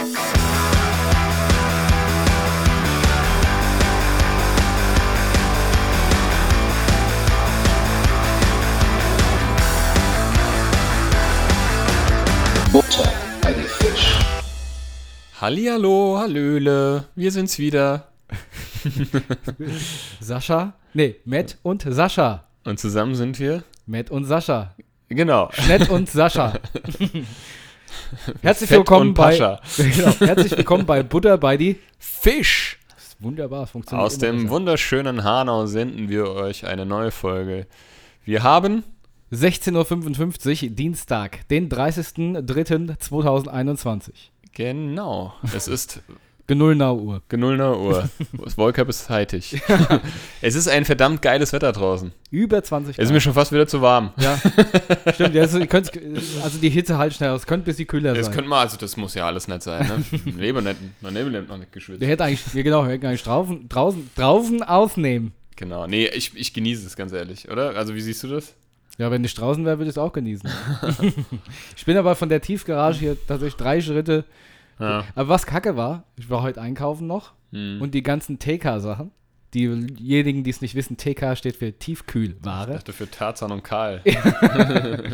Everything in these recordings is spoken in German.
Butter bei die Fisch. Hallihallo, Hallöle, wir sind's wieder. Sascha? Nee, Matt und Sascha. Und zusammen sind wir? Matt und Sascha. Genau. Nett und Sascha. Herzlich willkommen bei genau, Herzlich willkommen bei Butter bei die Fisch! Wunderbar, es funktioniert Aus dem besser. wunderschönen Hanau senden wir euch eine neue Folge. Wir haben 16.55 Uhr, Dienstag, den 30.03.2021. genau, es ist Genullnau Uhr. genullner Uhr. Das Wollcup ist zeitig. es ist ein verdammt geiles Wetter draußen. Über 20 Es ist mir schon fast wieder zu warm. Ja, stimmt. Also, also die Hitze halt schnell aus. Es könnte ein bisschen kühler Das sein. könnte mal, also das muss ja alles nett sein, ne? Leben nicht, mein Leben lebt noch nicht geschwitzt. Der hätte eigentlich, ja genau, wir hätten eigentlich draußen, draußen, draußen aufnehmen. Genau. Nee, ich, ich genieße es ganz ehrlich, oder? Also wie siehst du das? Ja, wenn ich draußen wäre, würde ich es auch genießen. ich bin aber von der Tiefgarage hier tatsächlich drei Schritte. Ja. Aber was kacke war, ich war heute einkaufen noch Hm. und die ganzen TK-Sachen. Diejenigen, die es nicht wissen, TK steht für Ich Tiefkühlware. dachte für Tarzan und Karl.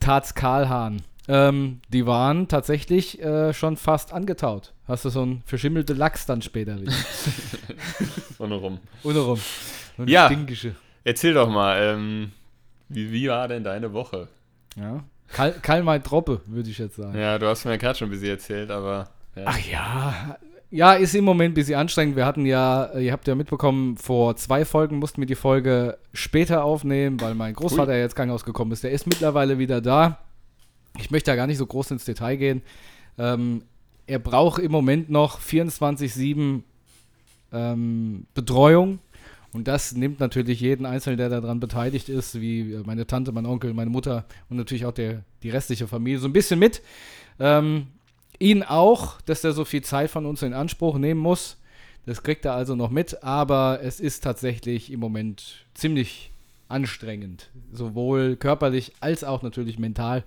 Tats Karlhahn. Ähm, die waren tatsächlich äh, schon fast angetaut. Hast du so einen verschimmelte Lachs dann später wieder. Ohne rum. Ohne rum. Und Ja. Stinkische. Erzähl doch mal, ähm, wie, wie war denn deine Woche? Ja. Kal Kalmai Troppe, würde ich jetzt sagen. Ja, du hast mir gerade schon ein bisschen erzählt, aber. Ja. Ach ja. Ja, ist im Moment ein bisschen anstrengend. Wir hatten ja, ihr habt ja mitbekommen, vor zwei Folgen mussten wir die Folge später aufnehmen, weil mein Großvater jetzt Krankenhaus gekommen ist. Der ist mittlerweile wieder da. Ich möchte da gar nicht so groß ins Detail gehen. Ähm, er braucht im Moment noch 24-7 ähm, Betreuung. Und das nimmt natürlich jeden Einzelnen, der daran beteiligt ist, wie meine Tante, mein Onkel, meine Mutter und natürlich auch der, die restliche Familie, so ein bisschen mit. Ähm, ihn auch, dass er so viel Zeit von uns in Anspruch nehmen muss. Das kriegt er also noch mit, aber es ist tatsächlich im Moment ziemlich anstrengend, sowohl körperlich als auch natürlich mental.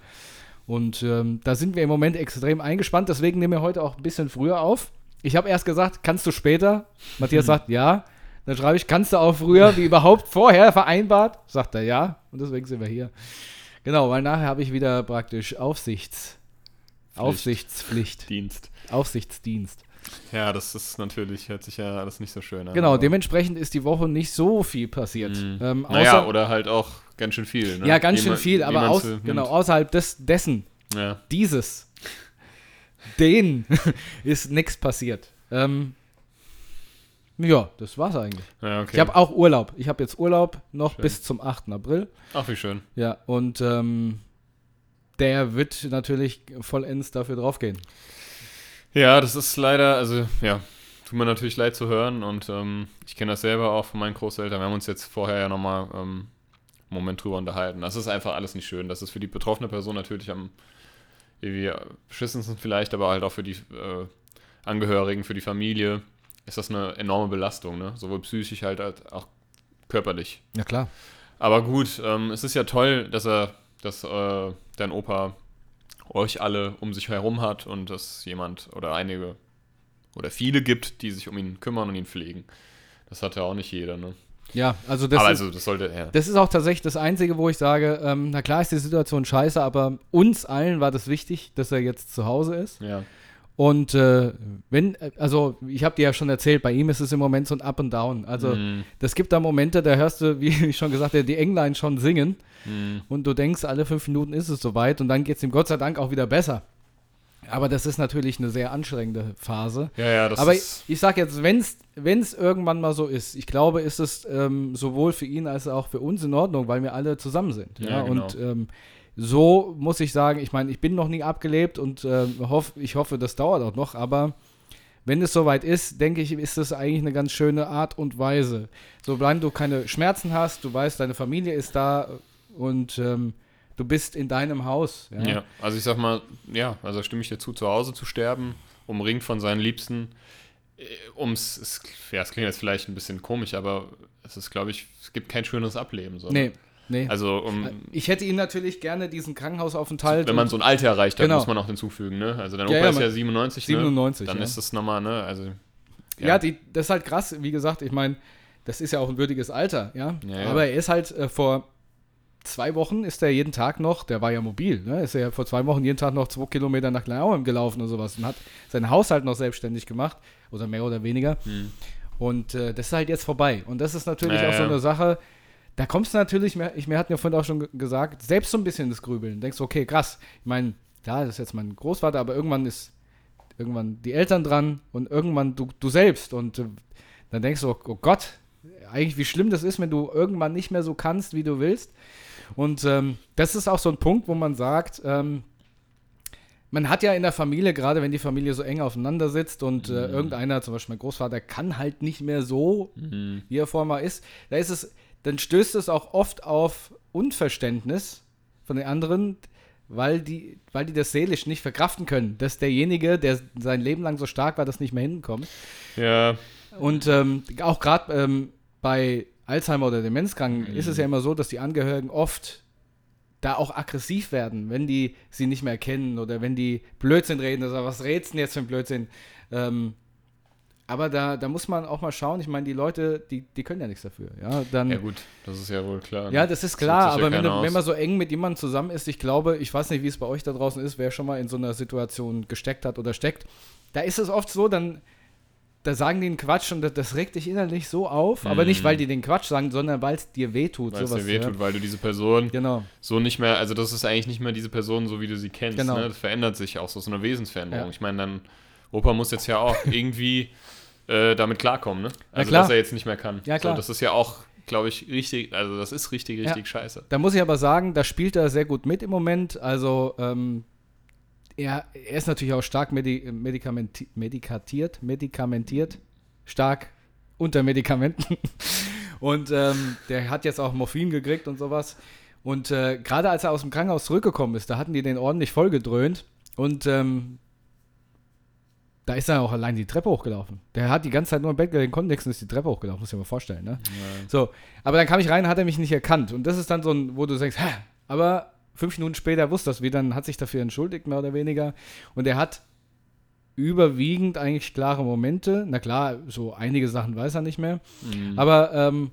Und ähm, da sind wir im Moment extrem eingespannt, deswegen nehmen wir heute auch ein bisschen früher auf. Ich habe erst gesagt, kannst du später? Matthias sagt ja. Dann schreibe ich, kannst du auch früher, wie überhaupt vorher vereinbart? Sagt er ja. Und deswegen sind wir hier. Genau, weil nachher habe ich wieder praktisch Aufsichts, Aufsichtspflicht, Dienst. Aufsichtsdienst. Ja, das ist natürlich, hört sich ja alles nicht so schön an. Genau, dementsprechend ist die Woche nicht so viel passiert. Mhm. Ähm, Naja, oder halt auch ganz schön viel. Ne? ja, ganz schön viel, aber aus, genau, außerhalb des, dessen, Ja. dieses, den, ist nichts passiert. Ähm, ja, das war's eigentlich. ja, okay. Ich habe auch Urlaub. Ich habe jetzt Urlaub noch Schön. bis zum 8. April. Ach, wie schön. Ja, und ähm, der wird natürlich vollends dafür draufgehen. Ja, das ist leider, also ja, tut mir natürlich leid zu hören und ähm, ich kenne das selber auch von meinen Großeltern. Wir haben uns jetzt vorher ja nochmal ähm, einen Moment drüber unterhalten. Das ist einfach alles nicht schön. Das ist für die betroffene Person natürlich am irgendwie beschissensten vielleicht, aber halt auch für die äh, Angehörigen, für die Familie ist das eine enorme Belastung, ne? Sowohl psychisch halt als auch körperlich. Ja, klar. Aber gut, ähm, es ist ja toll, dass er, dass äh, dein Opa euch alle um sich herum hat und dass jemand oder einige oder viele gibt, die sich um ihn kümmern und ihn pflegen. Das hat ja auch nicht jeder, ne? Ja, also das Aber ist, also, das sollte, ja. Das ist auch tatsächlich das Einzige, wo ich sage, ähm, na klar ist die Situation scheiße, aber uns allen war das wichtig, dass er jetzt zu Hause ist. Ja, Und äh, wenn, äh, also ich habe dir ja schon erzählt, bei ihm ist es im Moment so ein Up and Down. Also Mhm. das gibt da Momente, da hörst du, wie ich schon gesagt habe, die Englein schon singen Mhm. und du denkst, alle fünf Minuten ist es soweit und dann geht es ihm Gott sei Dank auch wieder besser. Aber das ist natürlich eine sehr anstrengende Phase. ja, ja, das Aber ich, ist. ich sag jetzt, wenn es irgendwann mal so ist, ich glaube, ist es ähm, sowohl für ihn als auch für uns in Ordnung, weil wir alle zusammen sind. Ja, Ja, genau. Und ähm, so muss ich sagen, ich meine, ich bin noch nie abgelebt und ähm, hoff, ich hoffe, das dauert auch noch, aber wenn es soweit ist, denke ich, ist das eigentlich eine ganz schöne Art und Weise. Solange du keine Schmerzen hast, du weißt, deine Familie ist da und ähm, du bist in deinem Haus. Ja. Ja. also ich sag mal, ja, also stimme ich dir zu, zu Hause zu sterben, umringt von seinen Liebsten. Äh, Ums, es, ja, es klingt jetzt vielleicht ein bisschen komisch, aber es ist, glaube ich, es gibt kein schöneres Ableben. So, ne? Nee, Nee. Also, um, ich hätte ihn natürlich gerne diesen Krankenhausaufenthalt. wenn man so ein Alter erreicht hat, Genau. muss man auch hinzufügen, ne? Also dein Ja, Opa ja, ist ja man- 97, 97, ne? Dann ja. ist das nochmal, ne? Also, Ja, die, das ist halt krass. Wie gesagt, ich meine, das ist ja auch ein würdiges Alter, ja. Ja, ja. Aber er ist halt äh, vor zwei Wochen ist er jeden Tag noch, der war ja mobil, ne? Ist er ja vor zwei Wochen jeden Tag noch zwei Kilometer nach Kleinauheim gelaufen und sowas und hat seinen Haushalt noch selbstständig gemacht oder mehr oder weniger. Hm. Und äh, das ist halt jetzt vorbei. Und das ist natürlich Ja, auch so ja. eine Sache, da kommst du natürlich, mehr, ich, mir hatten ja vorhin auch schon ge- gesagt, selbst so ein bisschen das Grübeln. Denkst du, okay, krass. Ich meine, ja, das ist jetzt mein Großvater, aber irgendwann ist irgendwann die Eltern dran und irgendwann du, du selbst. Und äh, dann denkst du, oh Gott, eigentlich wie schlimm das ist, wenn du irgendwann nicht mehr so kannst, wie du willst. Und ähm, das ist auch so ein Punkt, wo man sagt, ähm, man hat ja in der Familie, gerade wenn die Familie so eng aufeinander sitzt und äh, irgendeiner, zum Beispiel mein Großvater, kann halt nicht mehr so, Mhm. wie er vorher mal ist, da ist es, dann stößt es auch oft auf Unverständnis von den anderen, weil die, weil die das seelisch nicht verkraften können, dass derjenige, der sein Leben lang so stark war, das nicht mehr hinkommt. ja, Und ähm, auch gerade ähm, bei Alzheimer oder Demenzkranken Mhm. ist es ja immer so, dass die Angehörigen oft da auch aggressiv werden, wenn die sie nicht mehr kennen oder wenn die Blödsinn reden. Also, was du denn jetzt für ein Blödsinn? Ähm, aber da, da muss man auch mal schauen. Ich meine, die Leute, die, die können ja nichts dafür. Ja, dann, ja gut, das ist ja wohl klar. ja, das ist klar, ja aber wenn, du, wenn man so eng mit jemandem zusammen ist, ich glaube, ich weiß nicht, wie es bei euch da draußen ist, wer schon mal in so einer Situation gesteckt hat oder steckt, da ist es oft so, dann da sagen die einen Quatsch und das, das regt dich innerlich so auf, aber nicht, weil die den Quatsch sagen, sondern weil es dir wehtut. Mhm. weil es dir wehtut, ja. weil du diese Person Genau. so nicht mehr, also das ist eigentlich nicht mehr diese Person, so wie du sie kennst. Genau. Ne? Das verändert sich auch so, so eine Wesensveränderung. Ja. Ich meine, dann, Opa muss jetzt ja auch irgendwie äh, damit klarkommen, ne? Also, klar. dass er jetzt nicht mehr kann. Ja, klar. So, das ist ja auch, glaube ich, richtig, also das ist richtig, richtig Ja. scheiße. Da muss ich aber sagen, da spielt er sehr gut mit im Moment. Also, ähm, er, er ist natürlich auch stark medi medikamenti medikatiert, medikamentiert, stark unter Medikamenten. Und ähm, der hat jetzt auch Morphin gekriegt und sowas. Und äh, gerade als er aus dem Krankenhaus zurückgekommen ist, da hatten die den ordentlich vollgedröhnt. Und ähm, da ist er auch allein die Treppe hochgelaufen. Der hat die ganze Zeit nur im Bett gelegen, konnte nichts und ist die Treppe hochgelaufen, muss ich mir mal vorstellen, ne? So, aber dann kam ich rein, hat er mich nicht erkannt. Und das ist dann so ein, wo du denkst, hä? Aber fünf Minuten später wusste das wieder, dann hat sich dafür entschuldigt, mehr oder weniger. Und er hat überwiegend eigentlich klare Momente. Na klar, so einige Sachen weiß er nicht mehr. Mhm. Aber ähm,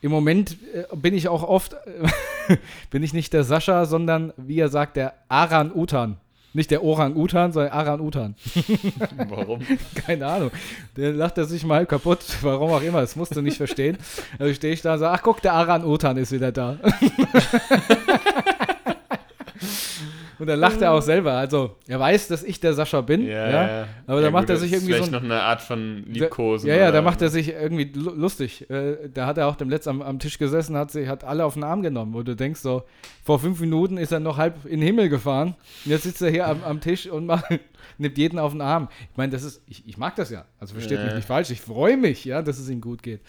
im Moment äh, bin ich auch oft, bin ich nicht der Sascha, sondern wie er sagt, der Aran-Utan. Nicht der Orang-Utan, sondern Aran-Utan. Warum? Keine Ahnung. Der lacht er sich mal kaputt, warum auch immer, das musst du nicht verstehen. Also stehe ich da und sage, ach guck, der Aran Utan ist wieder da. und dann lacht er auch selber. Also, er weiß, dass ich der Sascha bin. Ja, Ja, ja. Aber da Ja, macht gut, er sich irgendwie so Vielleicht ein, noch eine Art von Liebkosen. ja, ja, da macht er sich irgendwie lu- lustig. Äh, da hat er auch dem Letzt am, am Tisch gesessen, hat, sie, hat alle auf den Arm genommen, wo du denkst, so, vor fünf Minuten ist er noch halb in den Himmel gefahren. Und jetzt sitzt er hier am, am Tisch und macht, nimmt jeden auf den Arm. Ich meine, das ist, ich, ich mag das ja. Also versteht Ja. mich nicht falsch. Ich freue mich, ja, dass es ihm gut geht.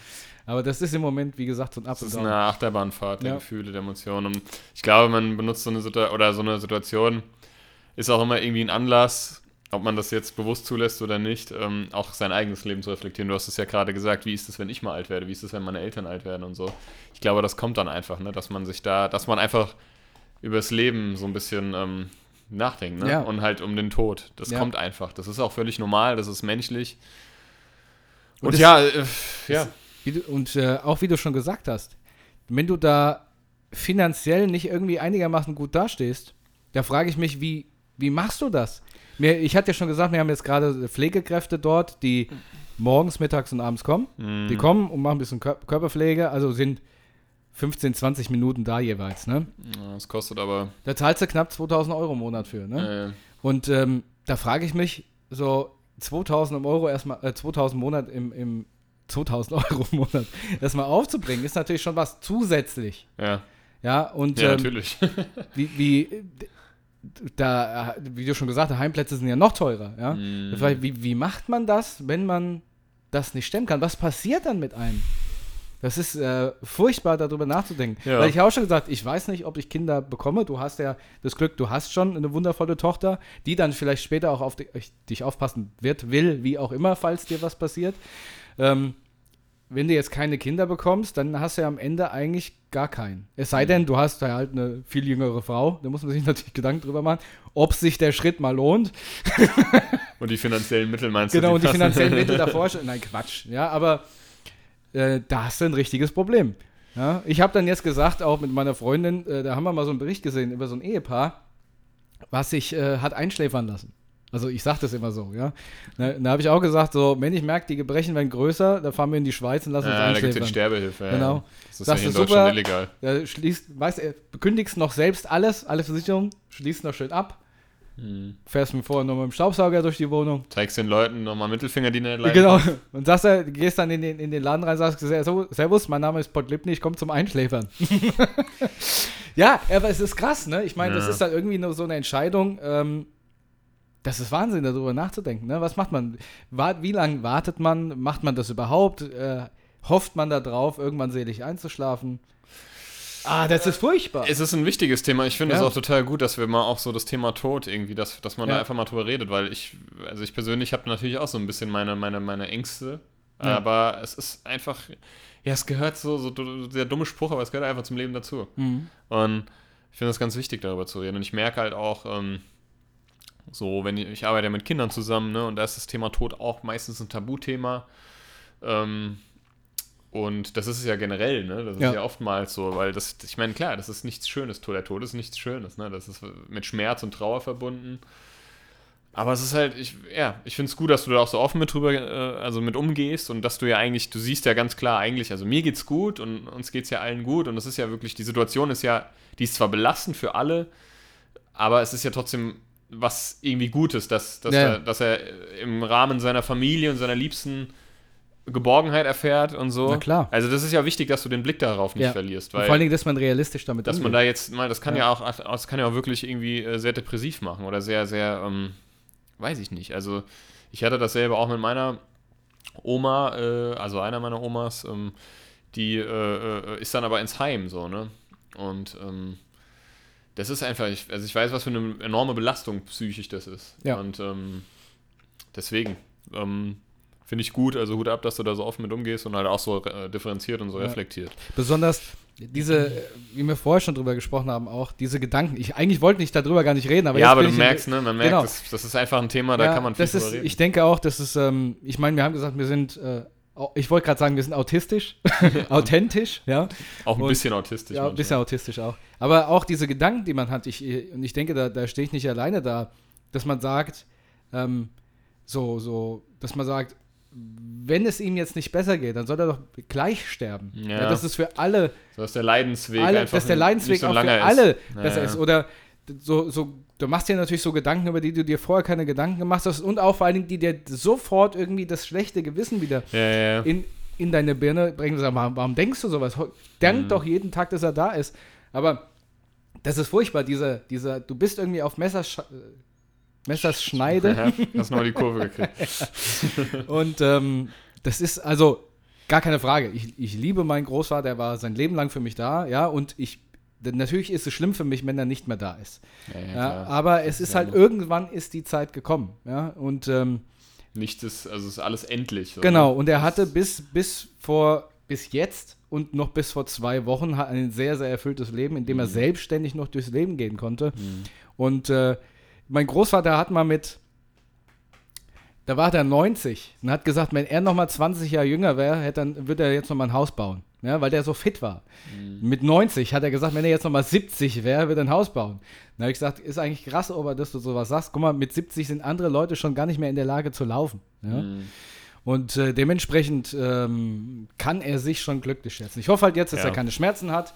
Aber das ist im Moment, wie gesagt, so ein Up Das ist eine Achterbahnfahrt der Ja. Gefühle, der Emotionen. Und ich glaube, man benutzt so eine Situation, oder so eine Situation, ist auch immer irgendwie ein Anlass, ob man das jetzt bewusst zulässt oder nicht, ähm, auch sein eigenes Leben zu reflektieren. Du hast es ja gerade gesagt, wie ist es, wenn ich mal alt werde? Wie ist es, wenn meine Eltern alt werden und so. Ich glaube, das kommt dann einfach, ne? dass man sich da, dass man einfach über das Leben so ein bisschen ähm, nachdenkt ne? Ja. und halt um den Tod. Das Ja. kommt einfach. Das ist auch völlig normal, das ist menschlich. Und Und, das- ja, äh, ja. Und äh, auch wie du schon gesagt hast, wenn du da finanziell nicht irgendwie einigermaßen gut dastehst, da frage ich mich, wie, wie machst du das? Mir, ich hatte ja schon gesagt, wir haben jetzt gerade Pflegekräfte dort, die morgens, mittags und abends kommen. Mhm. Die kommen und machen ein bisschen Kör Körperpflege, also sind 15, 20 Minuten da jeweils. Ne? Ja, Das kostet aber. Da zahlst du knapp 2000 Euro im Monat für. Ne? Äh, Und ähm, da frage ich mich, so 2000 Euro erstmal, äh, 2000 im Monat im, im 2000 Euro im Monat erstmal aufzubringen, ist natürlich schon was zusätzlich. ja, Ja, und ja ähm, natürlich. wie, wie, da, wie du schon gesagt hast, Heimplätze sind ja noch teurer. Ja? Mm. Wie, wie macht man das, wenn man das nicht stemmen kann? Was passiert dann mit einem? Das ist äh, furchtbar, darüber nachzudenken. Ja. Weil ich habe auch schon gesagt, ich weiß nicht, ob ich Kinder bekomme. Du hast ja das Glück, du hast schon eine wundervolle Tochter, die dann vielleicht später auch auf dich aufpassen wird, will, wie auch immer, falls dir was passiert. Ähm, wenn du jetzt keine Kinder bekommst, dann hast du ja am Ende eigentlich gar keinen. Es sei denn, du hast halt eine viel jüngere Frau, da muss man sich natürlich Gedanken drüber machen, ob sich der Schritt mal lohnt. Und die finanziellen Mittel meinst genau, du? und die finanziellen Mittel davor. Nein, Quatsch. Ja, aber äh, da hast du ein richtiges Problem. Ja, ich habe dann jetzt gesagt, auch mit meiner Freundin, äh, da haben wir mal so einen Bericht gesehen über so ein Ehepaar, was sich äh, hat einschläfern lassen. Also ich sage das immer so, ja. Da, da habe ich auch gesagt, so, wenn ich merke, die Gebrechen werden größer, dann fahren wir in die Schweiz und lassen uns Ja, da gibt es einschläfern. Sterbehilfe. Ja. Genau. Das ist Das ja in Deutschland super. illegal. Da schließt, weißt du, bekündigst noch selbst alles, alle Versicherungen, schließt noch schön ab, Hm. fährst mir vorher noch mit dem Staubsauger durch die Wohnung. Zeigst den Leuten nochmal Mittelfinger, die nicht leiden. Genau. Und sagst du, gehst dann in den, in den Laden rein, sagst, "Servus, Servus, mein Name ist Pott Lipny, ich komme zum Einschläfern. ja, aber es ist krass, ne? Ich meine, das Ja. ist dann irgendwie nur so eine Entscheidung, ähm, das ist Wahnsinn, darüber nachzudenken, ne? Was macht man? Wie lange wartet man? Macht man das überhaupt? Äh, hofft man da drauf, irgendwann selig einzuschlafen? Ah, das ist furchtbar. Es ist ein wichtiges Thema. Ich finde es Ja. auch total gut, dass wir mal auch so das Thema Tod irgendwie, dass, dass man Ja. da einfach mal drüber redet, weil ich, also ich persönlich habe natürlich auch so ein bisschen meine, meine, meine Ängste, Ja. aber es ist einfach, ja, es gehört so, so der dumme Spruch, aber es gehört einfach zum Leben dazu. Mhm. Und ich finde es ganz wichtig, darüber zu reden. Und ich merke halt auch, ähm, so, wenn ich, ich arbeite ja mit Kindern zusammen, ne, und da ist das Thema Tod auch meistens ein Tabuthema. Ähm, und das ist es ja generell, ne? Das ist Ja. ja, oftmals so, weil das, ich meine, klar, das ist nichts Schönes. Tod, der Tod ist nichts Schönes, ne? Das ist mit Schmerz und Trauer verbunden. Aber es ist halt, ich, ja, ich finde es gut, dass du da auch so offen mit drüber, äh, also mit umgehst und dass du ja eigentlich, du siehst ja ganz klar eigentlich, also mir geht's gut und uns geht's ja allen gut und es ist ja wirklich, die Situation ist ja, die ist zwar belastend für alle, aber es ist ja trotzdem was irgendwie Gutes, dass, dass, Ja. er, dass er im Rahmen seiner Familie und seiner Liebsten Geborgenheit erfährt und so. Na klar. Also das ist ja wichtig, dass du den Blick darauf nicht Ja. verlierst, Und weil vor allen Dingen, dass man realistisch damit dass man umgeht. da jetzt mal, das kann Ja. ja, auch, das kann ja auch wirklich irgendwie äh, sehr depressiv machen oder sehr, sehr, ähm, weiß ich nicht. Also ich hatte dasselbe auch mit meiner Oma, äh, also einer meiner Omas, ähm, die äh, äh, ist dann aber ins Heim so, ne? Und ähm, das ist einfach, ich, also ich weiß, was für eine enorme Belastung psychisch das ist. Ja. Und ähm, deswegen ähm, finde ich gut, also Hut ab, dass du da so offen mit umgehst und halt auch so äh, differenziert und so Ja. reflektiert. Besonders diese, wie wir vorher schon drüber gesprochen haben, auch diese Gedanken. Ich eigentlich wollte nicht darüber gar nicht reden, aber ja, aber du ich in- merkst, ne, man merkt, Genau. das, das ist einfach ein Thema, da Ja, kann man viel das ist, reden. Ich denke auch, das ist, ähm, ich meine, wir haben gesagt, wir sind, äh, ich wollte gerade sagen, wir sind autistisch, authentisch, ja. auch ein und- bisschen autistisch. Ja, ein bisschen autistisch auch. Aber auch diese Gedanken, die man hat, ich, und ich denke, da, da stehe ich nicht alleine da, dass man sagt, ähm, so, so, dass man sagt, wenn es ihm jetzt nicht besser geht, dann soll er doch gleich sterben. Ja. Ja. das ist für alle, So, dass der Leidensweg alle einfach dass der nicht Leidensweg so auch für alle ist. besser Ja, ist. Oder so, so, du machst dir natürlich so Gedanken, über die du dir vorher keine Gedanken gemacht hast und auch vor allen Dingen, die dir sofort irgendwie das schlechte Gewissen wieder Ja, ja, in, in deine Birne bringen sagen, warum, warum denkst du sowas? Denk Mhm. doch jeden Tag, dass er da ist. Aber das ist furchtbar, dieser, dieser, du bist irgendwie auf Messers, Messers Schneide Ja, hast nochmal die Kurve gekriegt. und ähm, das ist also gar keine Frage. Ich, ich liebe meinen Großvater, er war sein Leben lang für mich da, ja, und ich, denn natürlich ist es schlimm für mich, wenn er nicht mehr da ist. Ja, ja, Ja, aber es ist halt irgendwann ist die Zeit gekommen, ja, und ähm, Nichts ist, also es ist alles endlich. So. Genau, und er hatte bis, bis vor, bis jetzt und noch bis vor zwei Wochen ein sehr, sehr erfülltes Leben, in dem er Mhm. selbstständig noch durchs Leben gehen konnte. Mhm. Und äh, mein Großvater hat mal mit, da war er 90 und hat gesagt, wenn er noch mal 20 Jahre jünger wäre, hätte dann würde er jetzt noch mal ein Haus bauen. Ja, weil der so fit war. Mhm. Mit 90 hat er gesagt, wenn er jetzt noch mal 70 wäre, würde er ein Haus bauen. Dann habe ich gesagt, ist eigentlich krass, Ober, dass du sowas sagst. Guck mal, mit 70 sind andere Leute schon gar nicht mehr in der Lage zu laufen. Ja? Mhm. Und äh, dementsprechend ähm, kann er sich schon glücklich schätzen. Ich hoffe halt jetzt, dass Ja. er keine Schmerzen hat,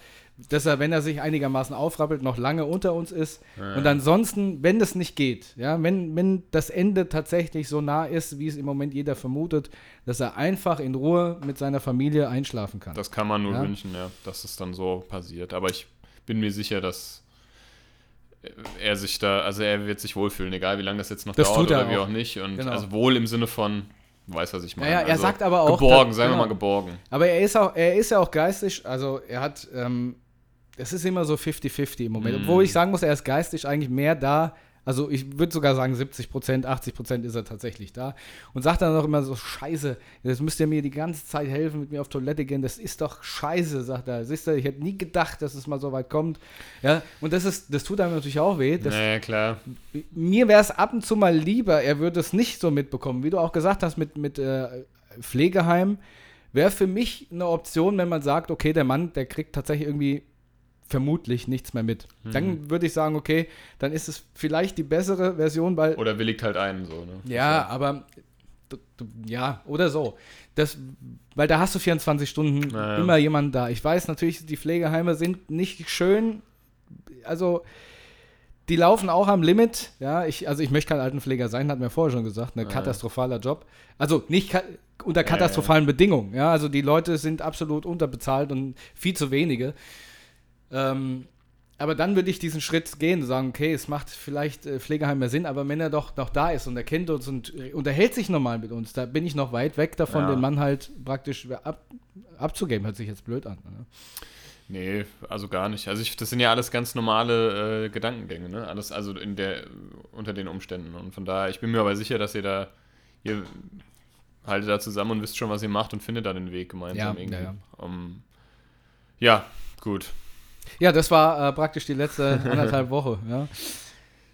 dass er, wenn er sich einigermaßen aufrappelt, noch lange unter uns ist. Ja. Und ansonsten, wenn das nicht geht, ja, wenn, wenn das Ende tatsächlich so nah ist, wie es im Moment jeder vermutet, dass er einfach in Ruhe mit seiner Familie einschlafen kann. Das kann man nur Ja. wünschen, ja, dass es dann so passiert. Aber ich bin mir sicher, dass er sich da, also er wird sich wohlfühlen, egal wie lange das jetzt noch Das dauert tut er oder wie auch. auch nicht. Und Genau. also wohl im Sinne von, du weißt, was ich meine. Ja, ja, er also sagt aber auch, Geborgen, dass- sagen wir genau. mal geborgen. Aber er ist auch, er ist ja auch geistig, also er hat, ähm, es ist immer so 50-50 im Moment. Mm. Obwohl ich sagen muss, er ist geistig eigentlich mehr da Also ich würde sogar sagen 70 Prozent, 80 Prozent ist er tatsächlich da. Und sagt dann auch immer so, scheiße, jetzt müsst ihr mir die ganze Zeit helfen, mit mir auf Toilette gehen. Das ist doch scheiße, sagt er. Siehst du, ich hätte nie gedacht, dass es mal so weit kommt. Ja, und das ist, das tut einem natürlich auch weh. Das, naja, klar. Mir wäre es ab und zu mal lieber, er würde es nicht so mitbekommen, wie du auch gesagt hast, mit, mit äh, Pflegeheim. Wäre für mich eine Option, wenn man sagt, okay, der Mann, der kriegt tatsächlich irgendwie vermutlich nichts mehr mit. Mhm. Dann würde ich sagen, okay, dann ist es vielleicht die bessere Version, weil. Oder willigt halt ein, so, ne? Ja, aber. Ja, oder so. Das, weil da hast du 24 Stunden naja. immer jemanden da. Ich weiß natürlich, die Pflegeheime sind nicht schön. Also, die laufen auch am Limit. Ja, ich, also ich möchte kein Altenpfleger sein, hat mir vorher schon gesagt. Ein katastrophaler Job. Also nicht ka unter katastrophalen ja, ja. Bedingungen. Ja, also die Leute sind absolut unterbezahlt und viel zu wenige. Ähm, aber dann würde ich diesen Schritt gehen und sagen, okay, es macht vielleicht äh, Pflegeheim mehr Sinn, aber wenn er doch noch da ist und er kennt uns und äh, unterhält sich normal mit uns, da bin ich noch weit weg davon, ja. den Mann halt praktisch ab, abzugeben. Hört sich jetzt blöd an. Ne? Nee, also gar nicht. Also ich, das sind ja alles ganz normale äh, Gedankengänge, ne? Alles, also in der, unter den Umständen. Und von daher, ich bin mir aber sicher, dass ihr da, ihr haltet da zusammen und wisst schon, was ihr macht und findet da den Weg gemeinsam ja, irgendwie. Ja, ja. Um, ja gut. Ja, das war äh, praktisch die letzte anderthalb Woche, ja.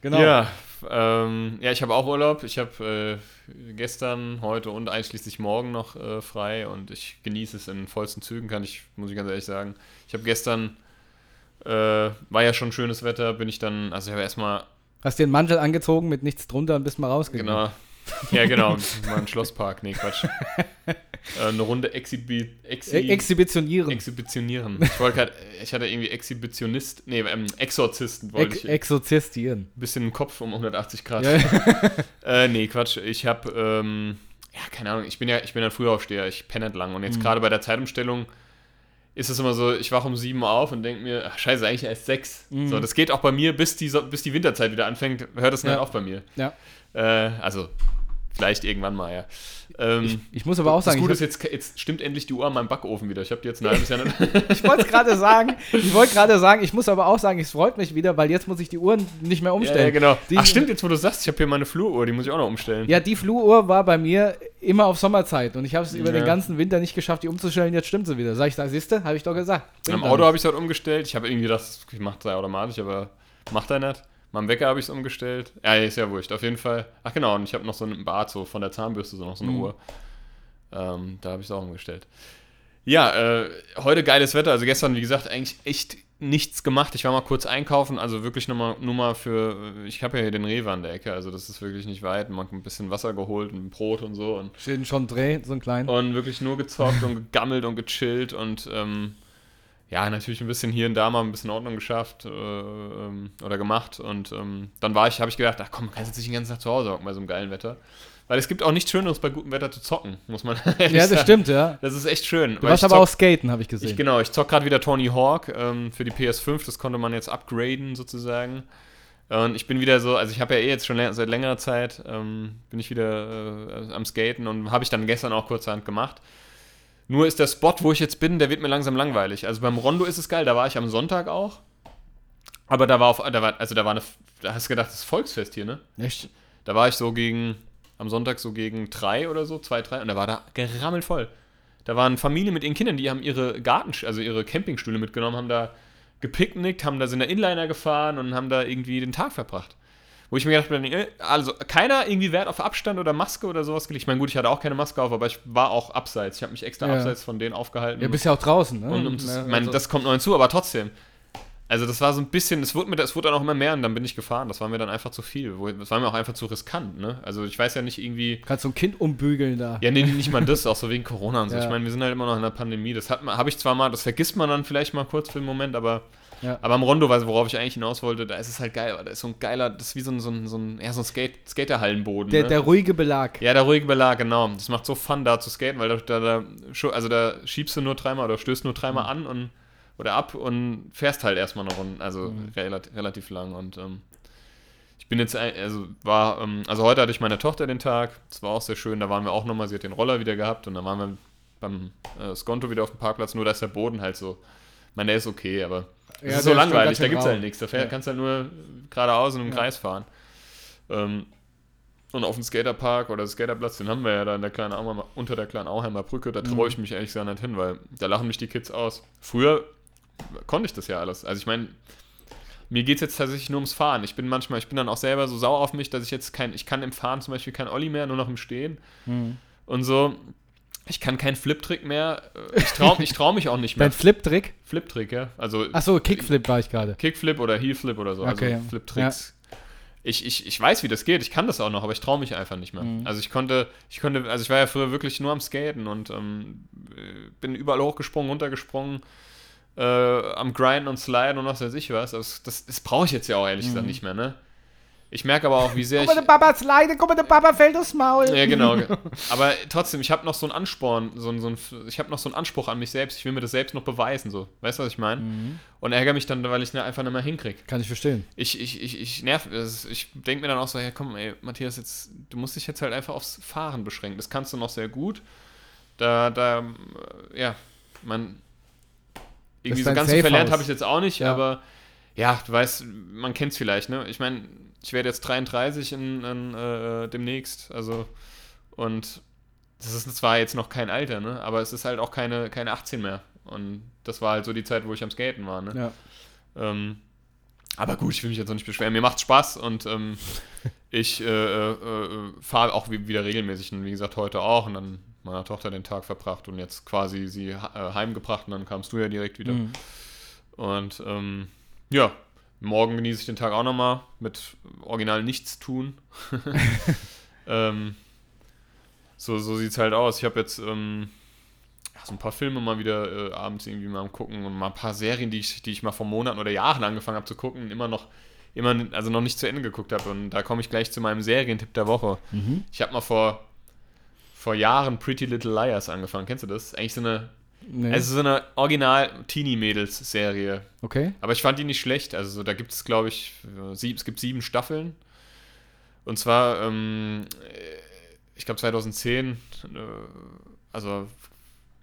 Genau. Ja, ähm, ja ich habe auch Urlaub. Ich habe äh, gestern, heute und einschließlich morgen noch äh, frei und ich genieße es in vollsten Zügen, kann ich, muss ich ganz ehrlich sagen. Ich habe gestern, äh, war ja schon schönes Wetter, bin ich dann, also ich habe erstmal. Hast dir einen Mantel angezogen mit nichts drunter und bist mal rausgegangen? Genau, ja, genau. Mal ein Schlosspark. Nee, Quatsch. Äh, eine Runde Exhibi Exhi e Exhibitionieren. Exhibitionieren. Ich wollte gerade, ich hatte irgendwie Exhibitionist, nee, ähm, Exorzisten wollte ich. Exorzistieren. Bisschen den Kopf um 180 Grad. Ja. äh, nee, Quatsch. Ich habe, ähm, ja, keine Ahnung, ich bin ja, ich bin ein Frühaufsteher, ich penne lang. Und jetzt mhm. gerade bei der Zeitumstellung ist es immer so, ich wache um sieben auf und denke mir, ach, scheiße, eigentlich erst sechs. Mhm. So, das geht auch bei mir, bis die, bis die Winterzeit wieder anfängt, hört es ja. nicht auf bei mir. Ja. Äh, also Vielleicht irgendwann mal, ja. Ähm, ich, ich, muss aber auch sagen. Das Gute ist, jetzt, jetzt stimmt endlich die Uhr an meinem Backofen wieder. Ich habe die jetzt ein halbes Jahr nicht. ich wollte es gerade sagen. Ich wollte gerade sagen, ich muss aber auch sagen, es freut mich wieder, weil jetzt muss ich die Uhren nicht mehr umstellen. Ja, ja genau. Die, Ach, stimmt, jetzt wo du sagst, ich habe hier meine Fluruhr, die muss ich auch noch umstellen. Ja, die Fluruhr war bei mir immer auf Sommerzeit und ich habe es über ja. den ganzen Winter nicht geschafft, die umzustellen. Jetzt stimmt sie wieder. Sag ich, da siehst du, habe ich doch gesagt. Im Auto habe ich es halt umgestellt. Ich habe irgendwie gedacht, ich mache es automatisch, aber macht er nicht. Meinem Wecker habe ich es umgestellt. Ja, ist ja wurscht, auf jeden Fall. Ach genau, und ich habe noch so ein Bad so von der Zahnbürste, so noch so eine mhm. Uhr. Ähm, da habe ich es auch umgestellt. Ja, äh, heute geiles Wetter. Also gestern, wie gesagt, eigentlich echt nichts gemacht. Ich war mal kurz einkaufen, also wirklich nur mal, nur mal für, ich habe ja hier den Rewe an der Ecke, also das ist wirklich nicht weit. Man hat ein bisschen Wasser geholt und Brot und so. Und Steht schon Dreh, so ein kleinen. Und wirklich nur gezockt und gegammelt und gechillt und ähm, ja, natürlich ein bisschen hier und da mal ein bisschen Ordnung geschafft äh, ähm, oder gemacht. Und ähm, dann war ich, habe ich gedacht, ach komm, kannst jetzt nicht den ganzen Tag zu Hause hocken bei so einem geilen Wetter. Weil es gibt auch nichts Schöneres bei gutem Wetter zu zocken, muss man ehrlich Ja, das sagen. stimmt, ja. Das ist echt schön. Du warst aber auch skaten, habe ich gesehen. Ich, genau, ich zock gerade wieder Tony Hawk ähm, für die PS5. Das konnte man jetzt upgraden sozusagen. Und ich bin wieder so, also ich habe ja eh jetzt schon seit längerer Zeit, ähm, bin ich wieder äh, am Skaten und habe ich dann gestern auch kurzerhand gemacht. Nur ist der Spot, wo ich jetzt bin, der wird mir langsam langweilig. Also beim Rondo ist es geil, da war ich am Sonntag auch. Aber da war auf, da war, also da war eine, da hast du gedacht, das ist Volksfest hier, ne? Echt? Da war ich so gegen, am Sonntag so gegen drei oder so, zwei, drei, und da war da gerammelt voll. Da waren Familien mit ihren Kindern, die haben ihre Garten, also ihre Campingstühle mitgenommen, haben da gepicknickt, haben da sind da Inliner gefahren und haben da irgendwie den Tag verbracht. Wo ich mir gedacht habe, äh, also keiner irgendwie Wert auf Abstand oder Maske oder sowas gelegt. Ich meine, gut, ich hatte auch keine Maske auf, aber ich war auch abseits. Ich habe mich extra ja. abseits von denen aufgehalten. Ja, bist ja auch draußen, ne? Und um das, ja, also das kommt noch hinzu, aber trotzdem. Also das war so ein bisschen, es wurde, mir, es wurde dann auch immer mehr und dann bin ich gefahren. Das war mir dann einfach zu viel. Das war mir auch einfach zu riskant, ne? Also ich weiß ja nicht irgendwie... Kannst du ein Kind umbügeln da. Ja, nee, nicht mal das, auch so wegen Corona und so. Ja. Ich meine, wir sind halt immer noch in der Pandemie. Das habe ich zwar mal, das vergisst man dann vielleicht mal kurz für einen Moment, aber ja. Aber am Rondo, worauf ich eigentlich hinaus wollte, da ist es halt geil. Da ist so ein geiler, das ist wie so ein, so ein, so ein, ja, so ein Skate, Skaterhallenboden. Der, ne? der ruhige Belag. Ja, der ruhige Belag, genau. Das macht so Fun, da zu skaten, weil da, da, da also da schiebst du nur dreimal oder stößt nur dreimal mhm. an und oder ab und fährst halt erstmal eine Runde, also mhm. relativ, relativ lang. Und ähm, ich bin jetzt, also war, ähm, also heute hatte ich meine Tochter den Tag, das war auch sehr schön, da waren wir auch nochmal, sie hat den Roller wieder gehabt und dann waren wir beim äh, Skonto wieder auf dem Parkplatz, nur da ist der Boden halt so, ich meine, der ist okay, aber das ja, ist so langweilig, da gibt es halt nichts. Da fähr, ja. kannst du halt nur geradeaus und im ja. Kreis fahren. Ähm, und auf dem Skaterpark oder Skaterplatz, den haben wir ja da in der kleinen Auheimer, unter der kleinen Auheimer Brücke, da traue ich mich ehrlich gesagt nicht hin, weil da lachen mich die Kids aus. Früher konnte ich das ja alles. Also ich meine, mir geht es jetzt tatsächlich nur ums Fahren. Ich bin manchmal, ich bin dann auch selber so sauer auf mich, dass ich jetzt kein, ich kann im Fahren zum Beispiel kein Olli mehr, nur noch im Stehen. Mhm. Und so, ich kann keinen Flip-Trick mehr. Äh, Ich traue ich trau mich auch nicht mehr. Dein Flip-Trick? Flip-Trick, ja. Also Achso, Kickflip war ich gerade. Kickflip oder Heelflip oder so. Okay, ja. Also Flip-Tricks. Ich, ich, ich weiß, wie das geht. Ich kann das auch noch, aber ich traue mich einfach nicht mehr. Mhm. Also ich konnte, ich konnte, also ich war ja früher wirklich nur am Skaten und ähm, äh, bin überall hochgesprungen, runtergesprungen, äh, am Grinden und Sliden und was weiß ich was. Das, das, das brauche ich jetzt ja auch ehrlich gesagt nicht mehr, ne? Ich merke aber auch, wie sehr ich. Guck mal, der Papa slide, guck mal, der Papa fällt aufs Maul. Ja, genau. Aber trotzdem, ich habe noch so einen Ansporn, so ein, so ein, ich habe noch so einen Anspruch an mich selbst. Ich will mir das selbst noch beweisen, so. Weißt du, was ich meine? Und ärgere mich dann, weil ich es einfach nicht mehr hinkriege. Kann ich verstehen. Ich, ich, ich, ich nerv, ich denke mir dann auch so, ja komm, ey, Matthias, jetzt, du musst dich jetzt halt einfach aufs Fahren beschränken. Das kannst du noch sehr gut. Da, da, ja, man, irgendwie so ganz so verlernt habe ich jetzt auch nicht, Ja. aber ja, du weißt, man kennt es vielleicht, ne? Ich meine, ich werde jetzt 33 in, in, äh, demnächst, also, und das ist zwar jetzt noch kein Alter, ne? Aber es ist halt auch keine, keine 18 mehr. Und das war halt so die Zeit, wo ich am Skaten war, ne? Ja. Ähm, aber gut, ich will mich jetzt auch nicht beschweren. Mir macht's Spaß und ähm, ich äh, äh, äh, fahre auch wie, wieder regelmäßig. Und wie gesagt, heute auch. Und dann meiner Tochter den Tag verbracht und jetzt quasi sie äh, heimgebracht. Und dann kamst du ja direkt wieder. Mhm. Und ähm, ja, morgen genieße ich den Tag auch nochmal mit original nichts tun. ähm, so, so sieht's halt aus. Ich habe jetzt ähm, so ein paar Filme mal wieder äh, abends irgendwie mal am gucken und mal ein paar Serien, die ich, die ich mal vor Monaten oder Jahren angefangen habe zu gucken, immer noch, immer, also noch nicht zu Ende geguckt habe. Und da komme ich gleich zu meinem Serientipp der Woche. Mhm. Ich habe mal vor, vor Jahren Pretty Little Liars angefangen. Kennst du das? Eigentlich so eine, Nee. also so eine Original-Teenie-Mädels-Serie. okay. Aber ich fand die nicht schlecht. Also so, da gibt es, glaube ich, sieb, es gibt sieben Staffeln. Und zwar, ähm, äh, ich glaube 2010, äh, also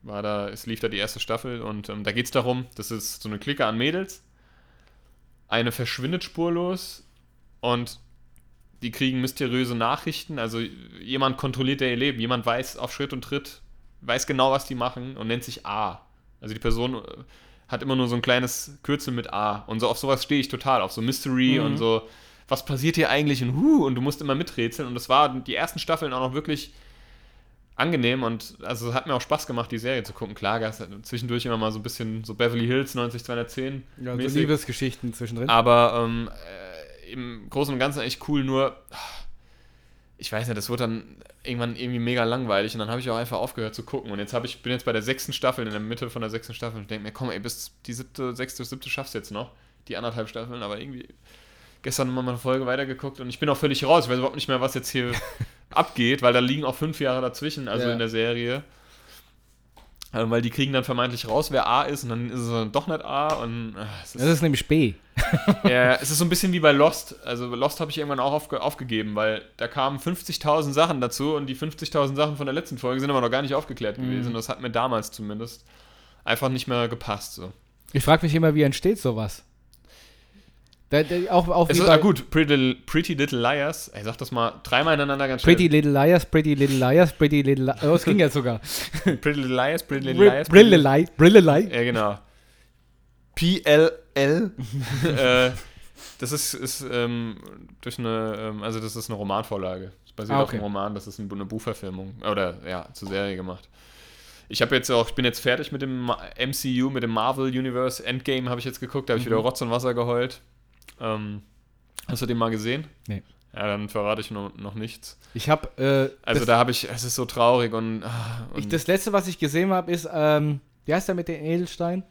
war da, es lief da die erste Staffel und ähm, da geht es darum, das ist so eine Clique an Mädels. Eine verschwindet spurlos und die kriegen mysteriöse Nachrichten. Also jemand kontrolliert ihr Leben, jemand weiß auf Schritt und Tritt, weiß genau, was die machen und nennt sich A. Also die Person äh, hat immer nur so ein kleines Kürzel mit A. Und so auf sowas stehe ich total, auf so Mystery Mhm. und so, was passiert hier eigentlich und huh, und du musst immer miträtseln. Und das war die ersten Staffeln auch noch wirklich angenehm und also es hat mir auch Spaß gemacht, die Serie zu gucken. Klar, gab es zwischendurch immer mal so ein bisschen so Beverly Hills 90210 Ja, so. Liebesgeschichten zwischendrin. Aber ähm, äh, im Großen und Ganzen echt cool, nur ich weiß nicht, das wurde dann irgendwann irgendwie mega langweilig und dann habe ich auch einfach aufgehört zu gucken. Und jetzt habe ich, bin jetzt bei der sechsten Staffel, in der Mitte von der sechsten Staffel und denke mir, komm ey, bis die siebte, sechste, siebte schaffst du jetzt noch. Die anderthalb Staffeln, aber irgendwie gestern mal eine Folge weitergeguckt und ich bin auch völlig raus. Ich weiß überhaupt nicht mehr, was jetzt hier abgeht, weil da liegen auch fünf Jahre dazwischen, also Ja. in der Serie. Ähm, weil die kriegen dann vermeintlich raus, wer A ist und dann ist es dann doch nicht A und äh, es das ist nämlich B. ja, es ist so ein bisschen wie bei Lost. Also Lost habe ich irgendwann auch aufge aufgegeben, weil da kamen 50.000 Sachen dazu und die 50.000 Sachen von der letzten Folge sind aber noch gar nicht aufgeklärt Mhm. gewesen. Das hat mir damals zumindest einfach nicht mehr gepasst. So. Ich frage mich immer, wie entsteht sowas? Da, da, auch auch Es ist ah, gut, Pretty, Pretty Little Liars. Ey, sag das mal dreimal ineinander ganz Pretty schnell. Little Liars, Pretty Little Liars, Pretty Little Liars. Oh, es ging jetzt sogar. Pretty Little Liars, Pretty Little Liars. Brille Light, Brille Light. Ja, genau. PLL. äh, das ist, ist ähm, durch eine, ähm, also das ist eine Romanvorlage. Das basiert Ah, auf okay. einem Roman, das ist ein- eine Buchverfilmung. Oder ja, zur Serie gemacht. Ich habe jetzt auch, ich bin jetzt fertig mit dem MCU, mit dem Marvel Universe Endgame habe ich jetzt geguckt, da habe ich wieder Mhm. Rotz und Wasser geheult. Ähm, hast du den mal gesehen? Nee. Ja, dann verrate ich noch, noch nichts. Ich habe äh, Also da habe ich, es ist so traurig und, ah, und ich, das letzte, was ich gesehen habe, ist, ähm, wie heißt der mit den Edelsteinen?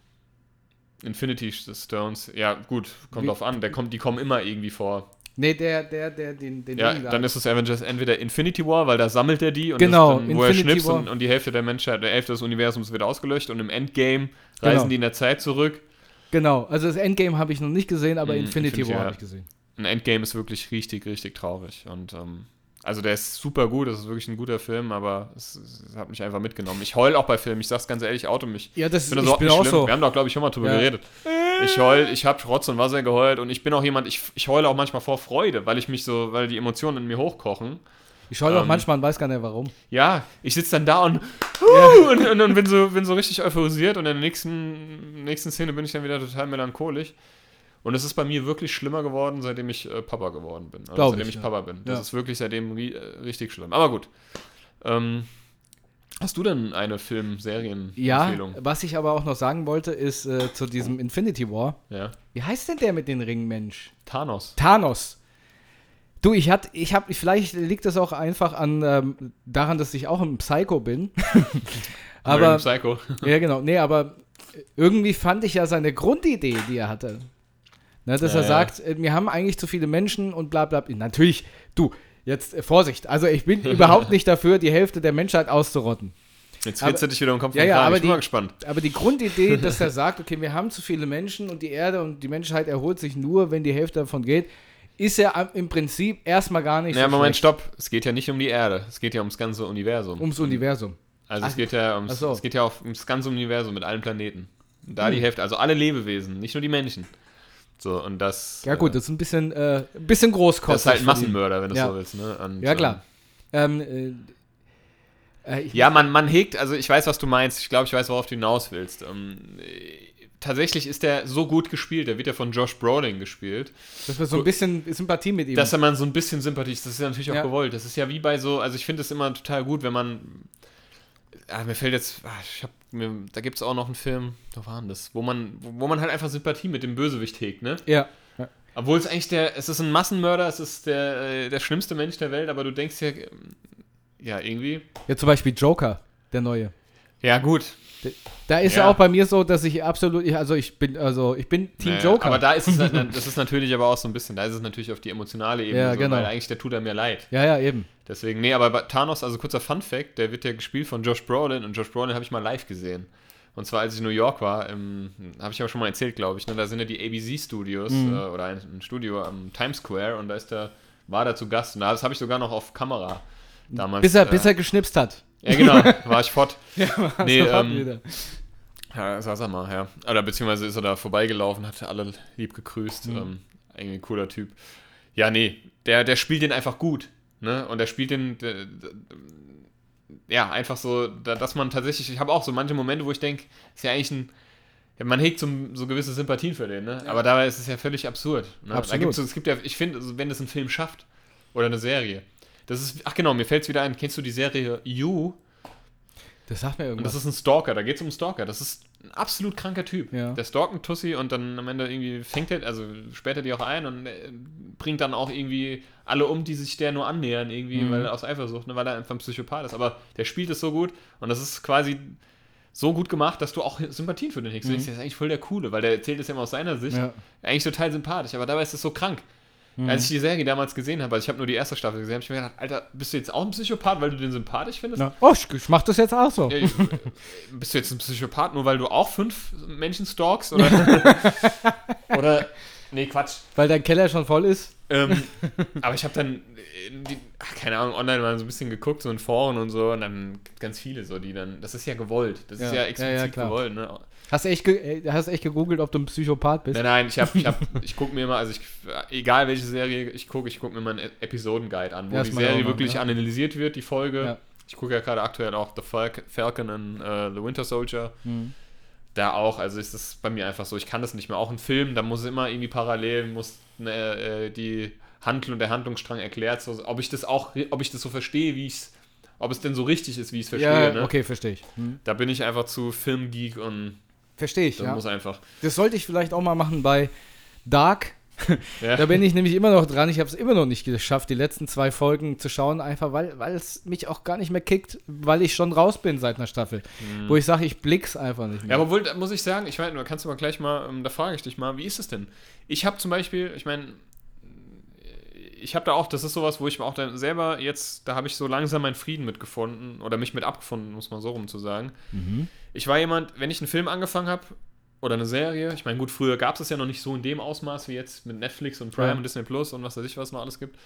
Infinity Stones, ja gut, kommt Wie- drauf an, der kommt, die kommen immer irgendwie vor. Nee, der, der, der, den, den Ja, dann ist es Avengers entweder Infinity War, weil da sammelt er die und Genau, dann, wo er Infinity schnippst War. und, und die Hälfte der Menschheit, der Hälfte des Universums wird ausgelöscht und im Endgame Genau. reisen die in der Zeit zurück. Genau, also das Endgame habe ich noch nicht gesehen, aber Mm, Infinity, Infinity, War ja. habe ich gesehen. Ein Endgame ist wirklich richtig, richtig traurig und ähm, also der ist super gut, das ist wirklich ein guter Film, aber es, es hat mich einfach mitgenommen. Ich heul auch bei Filmen, ich sag's ganz ehrlich, Auto mich. Ja, das das ich überhaupt bin auch schlimm. so. Wir haben doch, glaube ich, schon mal drüber Ja. geredet. Ich heul, ich habe Rotz und Wasser geheult und ich bin auch jemand, ich, ich heule auch manchmal vor Freude, weil ich mich so, weil die Emotionen in mir hochkochen. Ich schaue auch Ähm. manchmal und weiß gar nicht warum. Ja, ich sitze dann da und, und, und, und bin, so, bin so richtig euphorisiert und in der nächsten, nächsten Szene bin ich dann wieder total melancholisch. Und es ist bei mir wirklich schlimmer geworden, seitdem ich äh, Papa geworden bin. Also Glaub seitdem ich, ich, ja. Papa bin. Das Ja. ist wirklich seitdem ri äh, richtig schlimm. Aber gut. Ähm, hast du denn eine Ja, Film-Serien-Empfehlung? was ich aber auch noch sagen wollte, ist äh, zu diesem Infinity War. Ja. Wie heißt denn der mit den Ringen, Mensch? Thanos. Thanos. Du, ich hatte, ich habe, vielleicht liegt das auch einfach an ähm, daran, dass ich auch ein Psycho bin. aber Psycho. ja, genau. Nee, aber irgendwie fand ich ja seine Grundidee, die er hatte. Ne, dass Ja, er ja. sagt, äh, wir haben eigentlich zu viele Menschen und bla bla. Natürlich, du, jetzt äh, Vorsicht. Also ich bin überhaupt nicht dafür, die Hälfte der Menschheit auszurotten. Jetzt fitzt du dich wieder im Kopf Ja, ja, aber ich bin die- mal gespannt. Aber die Grundidee, dass er sagt, okay, wir haben zu viele Menschen und die Erde und die Menschheit erholt sich nur, wenn die Hälfte davon geht, ist ja im Prinzip erstmal gar nicht Ja, so Moment, schlecht. stopp. Es geht ja nicht um die Erde. Es geht ja ums ganze Universum. ums Universum. Also es geht ja ums, so. es geht ja auf, ums ganze Universum mit allen Planeten. Und da die Hm. Hälfte, also alle Lebewesen, nicht nur die Menschen. So, und das. Ja gut, äh, das ist ein bisschen, äh, ein bisschen großkotzig. das ist halt ein. Massenmörder, wenn du Ja. so willst. Ne? Und, Ja, klar. Ähm, äh, äh, Ähm, ja, man, man hegt, also ich weiß, was du meinst. Ich glaube, ich weiß, worauf du hinaus willst. Ähm, äh, tatsächlich ist der so gut gespielt. Der wird ja von Josh Brolin gespielt. dass wir so ein bisschen Sympathie mit ihm Dass er man so ein bisschen Sympathie ist, das ist ja natürlich auch Ja. gewollt. Das ist ja wie bei so, also ich finde es immer total gut, wenn man. Ah, mir fällt jetzt, ah, ich hab, mir, da gibt es auch noch einen Film, wo war denn das? Wo man, wo, wo man halt einfach Sympathie mit dem Bösewicht hegt, ne? Ja. Obwohl es eigentlich der, es ist ein Massenmörder, es ist der, äh, der schlimmste Mensch der Welt, aber du denkst ja, ja, irgendwie. ja, zum Beispiel Joker, der neue. Ja, gut. Da ist Ja. ja auch bei mir so, dass ich absolut, also ich bin, also ich bin Team Naja, Joker. Aber da ist es, halt- das ist natürlich aber auch so ein bisschen, da ist es natürlich auf die emotionale Ebene, Ja, so, genau. weil eigentlich der tut er mir leid. ja, ja, eben. Deswegen, nee, aber bei Thanos, also kurzer Fun-Fact, der wird ja gespielt von Josh Brolin und Josh Brolin habe ich mal live gesehen. Und zwar, als ich in New York war, habe ich aber schon mal erzählt, glaube ich, ne, da sind ja die ABC-Studios Mhm. äh, oder ein, ein Studio am Times Square und da ist der, war der zu Gast und das habe ich sogar noch auf Kamera damals. Bis er, äh, bis er geschnipst hat. Ja, genau, war ich fort. nee, So, ähm, wieder. ja, saß er mal, ja. Oder beziehungsweise ist er da vorbeigelaufen, hat alle lieb gegrüßt. Mhm. Ähm, irgendwie ein cooler Typ. Ja, nee, der, der spielt den einfach gut. Ne? Und der spielt den. Der, der, ja, einfach so, da, dass man tatsächlich. Ich habe auch so manche Momente, wo ich denke, ist ja eigentlich ein. Ja, man hegt so, so gewisse Sympathien für den, ne? Aber dabei ist es ja völlig absurd. Ne? Absolut. Es gibt ja, ich finde, wenn es ein Film schafft oder eine Serie, das ist, ach genau, mir fällt es wieder ein, kennst du die Serie You? Das sagt mir Und irgendwas. das ist ein Stalker, da geht es um einen Stalker. Das ist ein absolut kranker Typ. Ja. Der stalkt einen Tussi und dann am Ende irgendwie fängt er, also sperrt er die auch ein und äh, bringt dann auch irgendwie alle um, die sich der nur annähern, irgendwie, Mhm. weil aus Eifersucht, ne, weil er einfach ein Psychopath ist. Aber der spielt es so gut und das ist quasi so gut gemacht, dass du auch Sympathien für den. Du denkst, der ist eigentlich voll der Coole, weil der erzählt es ja immer aus seiner Sicht. Mhm. ja. Eigentlich total sympathisch, aber dabei ist es so krank. Mhm. Als ich die Serie damals gesehen habe, also ich habe nur die erste Staffel gesehen, habe ich mir gedacht, Alter, bist du jetzt auch ein Psychopath, weil du den sympathisch findest? Na, oh, ich, ich mach das jetzt auch so. Ja, ich- bist du jetzt ein Psychopath, nur weil du auch fünf Menschen stalkst? Oder? oder nee, Quatsch. Weil dein Keller schon voll ist. Ähm, aber ich habe dann, in die, ach, keine Ahnung, online mal so ein bisschen geguckt, so in Foren und so, und dann gibt ganz viele so, die dann, das ist ja gewollt. Das ist Ja, ja explizit ja, ja, gewollt, ne? Hast du echt, ge äh, hast echt gegoogelt, ob du ein Psychopath bist? Nein, nein, ich ich, hab, ich gucke mir immer, also ich, egal welche Serie ich gucke, ich gucke mir mal einen E- Episodenguide an, wo Ja, die Serie wirklich ja. analysiert wird, die Folge. Ja. Ich gucke ja gerade aktuell auch The Falcon, Falcon and äh, The Winter Soldier. Mhm. Da auch, also ist das bei mir einfach so, ich kann das nicht mehr. Auch ein Film, da muss immer irgendwie parallel, muss ne, äh, die Handlung, der Handlungsstrang erklärt, so, ob ich das auch, ob ich das so verstehe, wie ich es, ob es denn so richtig ist, wie ich es verstehe. Ja, ne? okay, verstehe ich. Hm. Da bin ich einfach zu Filmgeek und Verstehe ich, das ja. muss einfach. Das sollte ich vielleicht auch mal machen bei Dark. Ja. Da bin ich nämlich immer noch dran. Ich habe es immer noch nicht geschafft, die letzten zwei Folgen zu schauen, einfach weil, weil es mich auch gar nicht mehr kickt, weil ich schon raus bin seit einer Staffel. Wo ich sage, ich blick's einfach nicht Ja, mehr. aber wohl, da muss ich sagen, ich meine, da kannst du mal gleich mal, ähm, da frage ich dich mal, wie ist es denn? Ich habe zum Beispiel, ich meine, ich habe da auch, das ist sowas, wo ich mir auch dann selber jetzt, da habe ich so langsam meinen Frieden mitgefunden oder mich mit abgefunden, muss man so rum zu sagen. Mhm. Ich war jemand, wenn ich einen Film angefangen habe oder eine Serie, ich meine, gut, früher gab es das ja noch nicht so in dem Ausmaß wie jetzt mit Netflix und Prime Ja. und Disney Plus und was weiß ich, was noch alles gibt.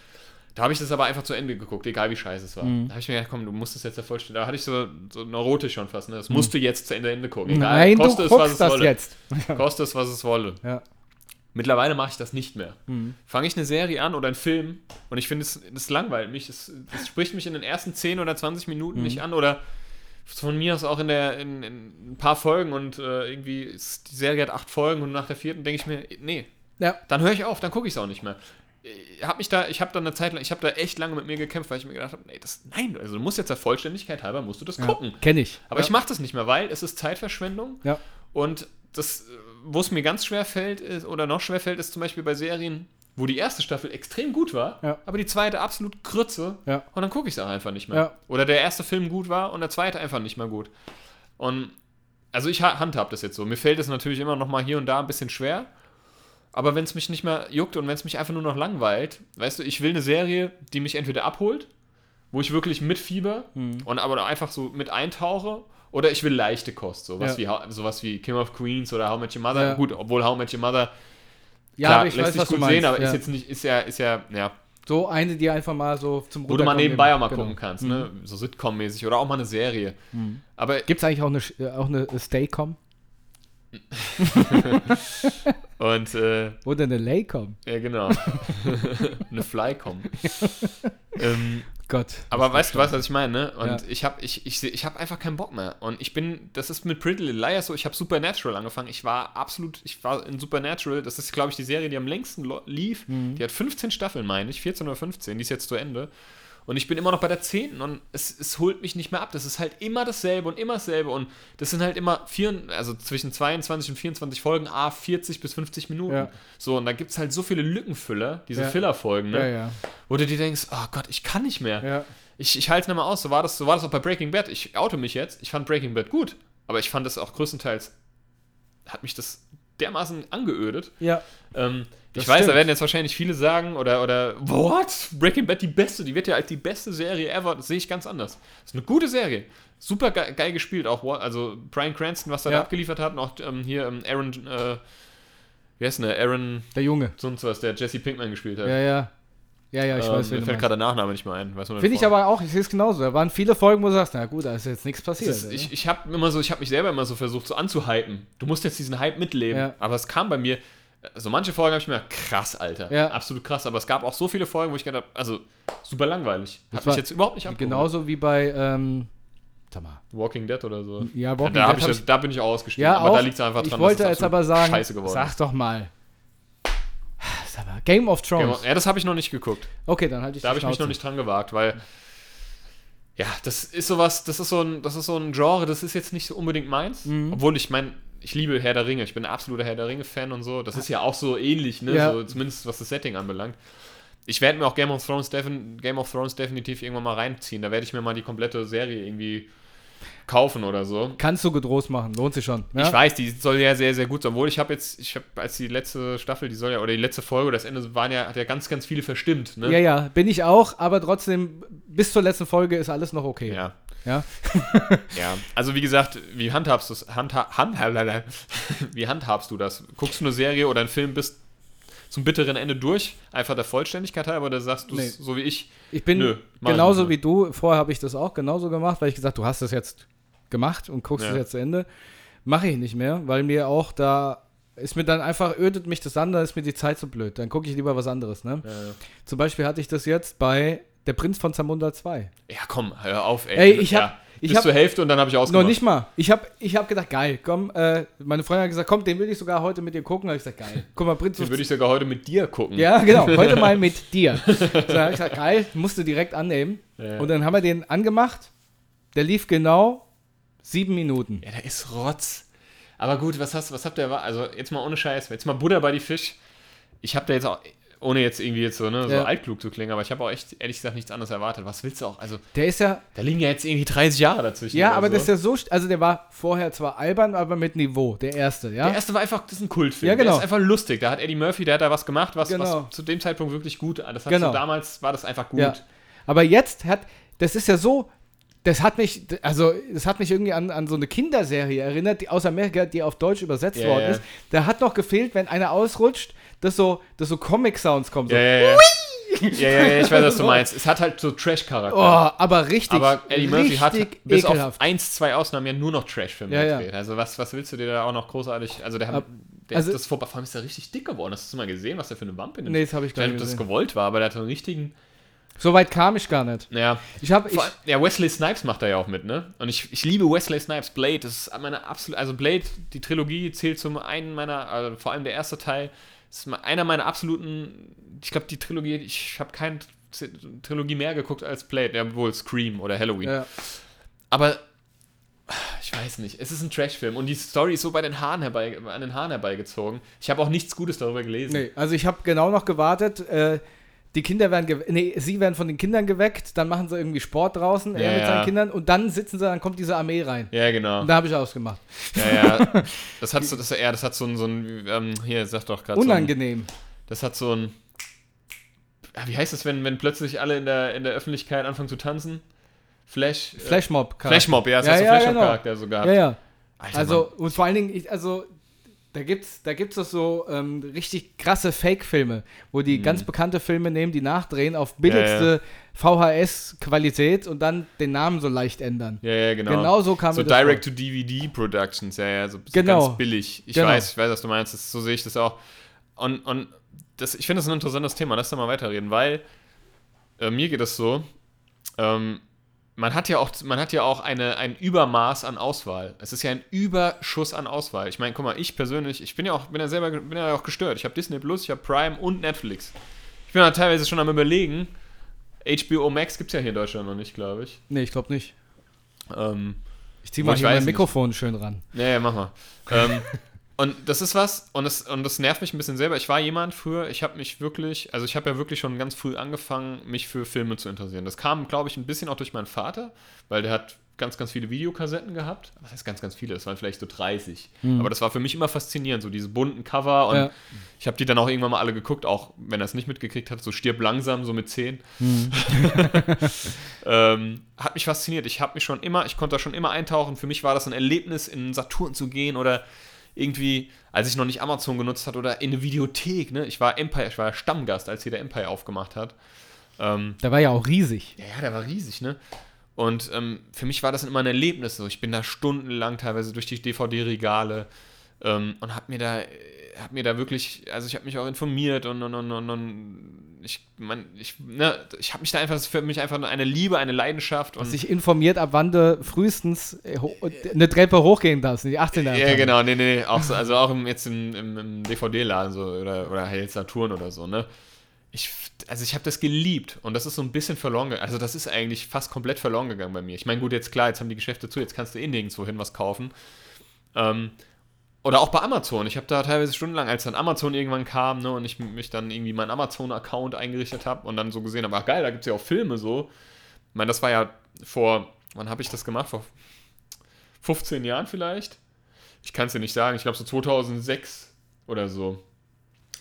Da habe ich das aber einfach zu Ende geguckt, egal wie scheiße es war. Mhm. Da habe ich mir gedacht, komm, du musst das jetzt ja vollständig. Da hatte ich so, so neurotisch schon fast, ne? Das musst du jetzt zu Ende, Ende gucken. Egal, Nein, du koste es, was es das wolle. jetzt. Koste es, was es wolle. Ja. Mittlerweile mache ich das nicht mehr. Mhm. Fange ich eine Serie an oder einen Film und ich finde, es, es langweilt mich. Es, es spricht mich in den ersten 10 oder 20 Minuten Mhm. nicht an oder von mir aus auch in, der, in, in ein paar Folgen und äh, irgendwie ist, die Serie hat acht Folgen und nach der vierten denke ich mir, nee, Ja. dann höre ich auf, dann gucke ich es auch nicht mehr. Ich habe mich da, ich habe da eine Zeit lang, ich habe da echt lange mit mir gekämpft, weil ich mir gedacht habe, nee, das, nein, also du musst jetzt der Vollständigkeit halber, musst du das gucken. Kenne ich. Aber ja. ich mache das nicht mehr, weil es ist Zeitverschwendung. Ja. Und das, äh, wo es mir ganz schwer fällt, ist, oder noch schwer fällt, ist zum Beispiel bei Serien, wo die erste Staffel extrem gut war, Ja. aber die zweite absolut Krütze. Ja. Und dann gucke ich es auch einfach nicht mehr. Ja. Oder der erste Film gut war und der zweite einfach nicht mehr gut. Und also ich ha- handhab das jetzt so. Mir fällt es natürlich immer noch mal hier und da ein bisschen schwer. Aber wenn es mich nicht mehr juckt und wenn es mich einfach nur noch langweilt, weißt du, ich will eine Serie, die mich entweder abholt, wo ich wirklich mitfieber Mhm. und aber einfach so mit eintauche, oder ich will leichte Kost, sowas, Ja. wie, sowas wie King of Queens oder How Met Your Mother. Ja. Gut, obwohl How Met Your Mother, Ja, klar, lässt weiß, sich gut sehen, aber ist jetzt nicht, ist ja, ist ja, ja, so eine, die einfach mal so zum wo du mal nebenbei auch mal Genau. gucken kannst, ne? So Sitcom-mäßig oder auch mal eine Serie. Mhm. Aber Gibt es eigentlich auch eine, äh, auch eine Staycom? und äh, Oder eine Laycom? ja genau. eine Flycom. ähm, Gott. aber weißt du, weißt, was ich meine, ne? Und Ja. ich habe ich, ich, ich hab einfach keinen Bock mehr. Und ich bin, das ist mit Pretty Little Liars so, ich habe Supernatural angefangen. Ich war absolut, ich war in Supernatural, das ist, glaube ich, die Serie, die am längsten lief. Mhm. Die hat 15 Staffeln, meine ich, 14 oder 15, die ist jetzt zu Ende. Und ich bin immer noch bei der 10. und es, es holt mich nicht mehr ab. Das ist halt immer dasselbe und immer dasselbe. Und das sind halt immer vier, also zwischen 22 und 24 Folgen, a 40 bis 50 Minuten. Ja. So, und da gibt es halt so viele Lückenfüller, diese Ja. Filler-Folgen, ne? Ja, ja. Wo du dir denkst, oh Gott, ich kann nicht mehr. Ich, ich halte es nicht mehr aus. So war, das, so war das auch bei Breaking Bad. Ich oute mich jetzt. Ich fand Breaking Bad gut. Aber ich fand das auch größtenteils, hat mich das dermaßen angeödet. Ja. Ähm, Das ich weiß, da stimmt. werden jetzt wahrscheinlich viele sagen, oder, oder, what? Breaking Bad die beste, die wird ja als die beste Serie ever. Das sehe ich ganz anders. Das ist eine gute Serie. Super ge geil gespielt, auch, also Brian Cranston, was er Ja. da abgeliefert hat, und auch ähm, hier ähm, Aaron, äh, wie heißt denn der? Aaron, Der Junge. sonst was, der Jesse Pinkman gespielt hat. Ja, ja. Ja, ja, ich ähm, weiß, mir fällt gerade der Nachname nicht mehr ein. Finde ich aber auch, ich sehe es genauso. Da waren viele Folgen, wo du sagst, na gut, da ist jetzt nichts passiert. Ist, ich ich habe immer so, ich habe mich selber immer so versucht, so anzuhypen. Du musst jetzt diesen Hype mitleben. Ja. Aber es kam bei mir, also manche Folgen habe ich mir gedacht, krass, Alter. Ja. Absolut krass. Aber es gab auch so viele Folgen, wo ich gedacht habe, also super langweilig. Das mich war jetzt überhaupt nicht abgeholt. Genauso wie bei, ähm, sag mal. Walking Dead oder so. Ja, Walking da, Dead ich, ich- da bin ich auch ausgestiegen. Ja, aber auch, da liegt es einfach dran, ich wollte dass es jetzt aber sagen, scheiße geworden sag doch mal. Sag mal, Game of. Thrones. Ja, das habe ich noch nicht geguckt. Okay, dann halte ich Da habe ich mich noch nicht dran gewagt, weil ja, das ist sowas, das ist so ein, das ist so ein Genre, das ist jetzt nicht so unbedingt meins. Mhm. Obwohl ich meine, ich liebe Herr der Ringe, ich bin ein absoluter Herr der Ringe-Fan und so. Das ist ja auch so ähnlich, ne? Ja. So, zumindest was das Setting anbelangt. Ich werde mir auch Game of, Thrones Game of Thrones definitiv irgendwann mal reinziehen. Da werde ich mir mal die komplette Serie irgendwie kaufen oder so. Kannst du getrost machen, lohnt sich schon. Ja? Ich weiß, die soll ja sehr, sehr gut sein. Obwohl ich habe jetzt, ich habe als die letzte Staffel, die soll ja, oder die letzte Folge, das Ende waren ja, hat ja ganz, ganz viele verstimmt, ne? Ja, ja, bin ich auch, aber trotzdem, bis zur letzten Folge ist alles noch okay. ja. Ja? Ja, also wie gesagt, wie handhabst du es? Handha hand wie handhabst du das? Guckst du eine Serie oder einen Film bis zum bitteren Ende durch, einfach der Vollständigkeit halber, oder sagst du Nee. so wie ich? Ich bin Nö, ich genauso nicht. wie du. Vorher habe ich das auch genauso gemacht, weil ich gesagt, du hast das jetzt gemacht und guckst Ja. es jetzt zu Ende. Mache ich nicht mehr, weil mir auch da ist mir dann einfach, ödet mich das an, da ist mir die Zeit so blöd. Dann gucke ich lieber was anderes. Ne? Ja, Zum Beispiel hatte ich das jetzt bei Der Prinz von Zamunda 2. ja, komm, hör auf, ey. Ey, ich hab- ja, ich bis hab- zur Hälfte und dann habe ich Noch ausgemacht. nicht mal. Ich habe ich hab gedacht, geil, komm, äh, meine Freundin hat gesagt, komm, den will ich sogar heute mit dir gucken. Da habe ich gesagt, geil. Guck mal, Prinz Den würde ich sogar heute mit dir gucken. Ja, genau. Heute mal mit dir. So, da habe ich gesagt, geil, musst du direkt annehmen. Ja. Und dann haben wir den angemacht. Der lief genau sieben Minuten. Ja, der ist Rotz. Aber gut, was hast was habt ihr, also jetzt mal ohne Scheiß, jetzt mal Butter bei die Fisch. Ich habe da jetzt auch, ohne jetzt irgendwie jetzt so, ne, so Ja. altklug zu klingen, aber ich habe auch echt, ehrlich gesagt, nichts anderes erwartet. Was willst du auch? Also, Der ist ja, da liegen ja jetzt irgendwie 30 Jahre dazwischen. ja, aber so. das ist ja so, also der war vorher zwar albern, aber mit Niveau, der erste, ja. Der erste war einfach, das ist ein Kultfilm. Ja, genau. Der ist einfach lustig. Da hat Eddie Murphy, der hat da was gemacht, was, Genau. was zu dem Zeitpunkt wirklich gut. Das hat Genau. so damals war das einfach gut. Ja. Aber jetzt hat, das ist ja so, das hat mich, also das hat mich irgendwie an, an so eine Kinderserie erinnert, die aus Amerika, die auf Deutsch übersetzt Ja, worden ist. Da hat noch gefehlt, wenn einer ausrutscht, dass so, dass so Comic-Sounds kommen. So. Ja, ja, ja. Ja, ja, ja, ich weiß, was du meinst. Es hat halt so Trash-Charakter. Oh, aber richtig. Aber Eddie Murphy hat bis ekelhaft. auf eins, zwei Ausnahmen ja nur noch Trash-Filme Ja, ja. gedreht. Also was, was willst du dir da auch noch großartig... Also der, hat, Ab- der also- ist das vorbei, vor allem ist der richtig dick geworden. Hast du mal gesehen, was der für eine Wampe in dem Nee, das habe ich Ich gar weiß nicht nicht, ob das gewollt war, aber der hat einen richtigen... So weit kam ich gar nicht. Ja, Ich habe ich, vor, ja Wesley Snipes macht da ja auch mit, ne? Und ich, ich liebe Wesley Snipes. Blade, das ist meine absolute... Also Blade, die Trilogie zählt zum einen meiner... Also vor allem der erste Teil ist me- einer meiner absoluten... Ich glaube, die Trilogie... Ich habe keine Trilogie mehr geguckt als Blade. Ja, wohl Scream oder Halloween. ja. Aber ich weiß nicht, es ist ein Trash-Film und die Story ist so bei den Haaren herbei, an den Haaren herbeigezogen. Ich habe auch nichts Gutes darüber gelesen. Nee, also ich habe genau noch gewartet. Äh, die Kinder werden, nee, sie werden von den Kindern geweckt, dann machen sie irgendwie Sport draußen, er Ja, mit ja. seinen Kindern und dann sitzen sie, dann kommt diese Armee rein. Ja, genau. Und da habe ich ausgemacht. Ja, ja. Das hat so, das, ja, das hat so ein, so ein ähm, hier, sag doch gerade. So ein, Unangenehm. das hat so ein. Ja, wie heißt das, wenn, wenn plötzlich alle in der, in der Öffentlichkeit anfangen zu tanzen? Flash. äh, Flashmob. Flashmob, ja, es Ja, hat so ja, Flashmob-Charakter so gehabt. Ja, ja. Alter, Also, und vor allen Dingen, ich, also, da gibt's, da gibt's doch so ähm, richtig krasse Fake-Filme, wo die ganz bekannte Filme nehmen, die nachdrehen auf billigste VHS-Qualität und dann den Namen so leicht ändern. Ja, ja, genau. Genau so kam So. Direct-to-DVD-Productions, ja, ja, so, so Genau. ganz billig. Ich Genau. weiß, ich weiß, was du meinst, das, so sehe ich das auch. Und, und das, ich finde das ein interessantes Thema, lass da mal weiterreden, weil äh, mir geht es so, ähm, man hat ja auch, man hat ja auch eine, ein Übermaß an Auswahl. Es ist ja ein Überschuss an Auswahl. Ich meine, guck mal, ich persönlich, ich bin ja auch, bin ja selber, bin ja auch gestört. Ich habe Disney Plus, ich habe Prime und Netflix. Ich bin ja teilweise schon am überlegen, HBO Max gibt es ja hier in Deutschland noch nicht, glaube ich. Nee, ich glaube nicht. Ähm, Ich zieh Wo mal ich hier mein nicht. Mikrofon schön ran. Ja, ja, mach mal. ähm, und das ist was, und das, und das nervt mich ein bisschen selber. Ich war jemand früher, ich habe mich wirklich, also ich habe ja wirklich schon ganz früh angefangen, mich für Filme zu interessieren. Das kam, glaube ich, ein bisschen auch durch meinen Vater, weil der hat ganz, ganz viele Videokassetten gehabt. Was heißt ganz, ganz viele? Das waren vielleicht so 30. Aber das war für mich immer faszinierend, so diese bunten Cover. Und Ja. ich habe die dann auch irgendwann mal alle geguckt, auch wenn er es nicht mitgekriegt hat, so stirb langsam, so mit 10. ähm, hat mich fasziniert. Ich habe mich schon immer, ich konnte da schon immer eintauchen. Für mich war das ein Erlebnis, in Saturn zu gehen oder irgendwie, als ich noch nicht Amazon genutzt hat oder in eine Videothek. Ne? Ich war Empire, ich war Stammgast, als hier der Empire aufgemacht hat. Ähm, Der war ja auch riesig. ja, ja, der war riesig, ne? Und ähm, für mich war das immer ein Erlebnis. So. Ich bin da stundenlang teilweise durch die DVD-Regale ähm, und habe mir da, hab mir da wirklich, also ich habe mich auch informiert und, und, und, und, und ich, mein, ich, ne, ich habe mich da einfach, für mich einfach eine Liebe, eine Leidenschaft. Und, Sich informiert, ab wann du frühestens äh, eine Treppe hochgehen darfst, in die 18er. ja, genau, nee, nee, auch so, also auch im, jetzt im, im, im DVD-Laden so, oder, oder halt Saturn oder so, ne? Ich, also ich habe das geliebt und das ist so ein bisschen verloren gegangen. Also das ist eigentlich fast komplett verloren gegangen bei mir. Ich meine, gut, jetzt klar, jetzt haben die Geschäfte zu, jetzt kannst du eh nirgendwo hin was kaufen. Ähm, oder auch bei Amazon. Ich habe da teilweise stundenlang, als dann Amazon irgendwann kam ne, und ich mich dann irgendwie meinen Amazon-Account eingerichtet habe und dann so gesehen habe, ach geil, da gibt es ja auch Filme so. Ich meine, das war ja vor, wann habe ich das gemacht? Vor 15 Jahren vielleicht? Ich kann es dir nicht sagen. Ich glaube so 2006 oder so.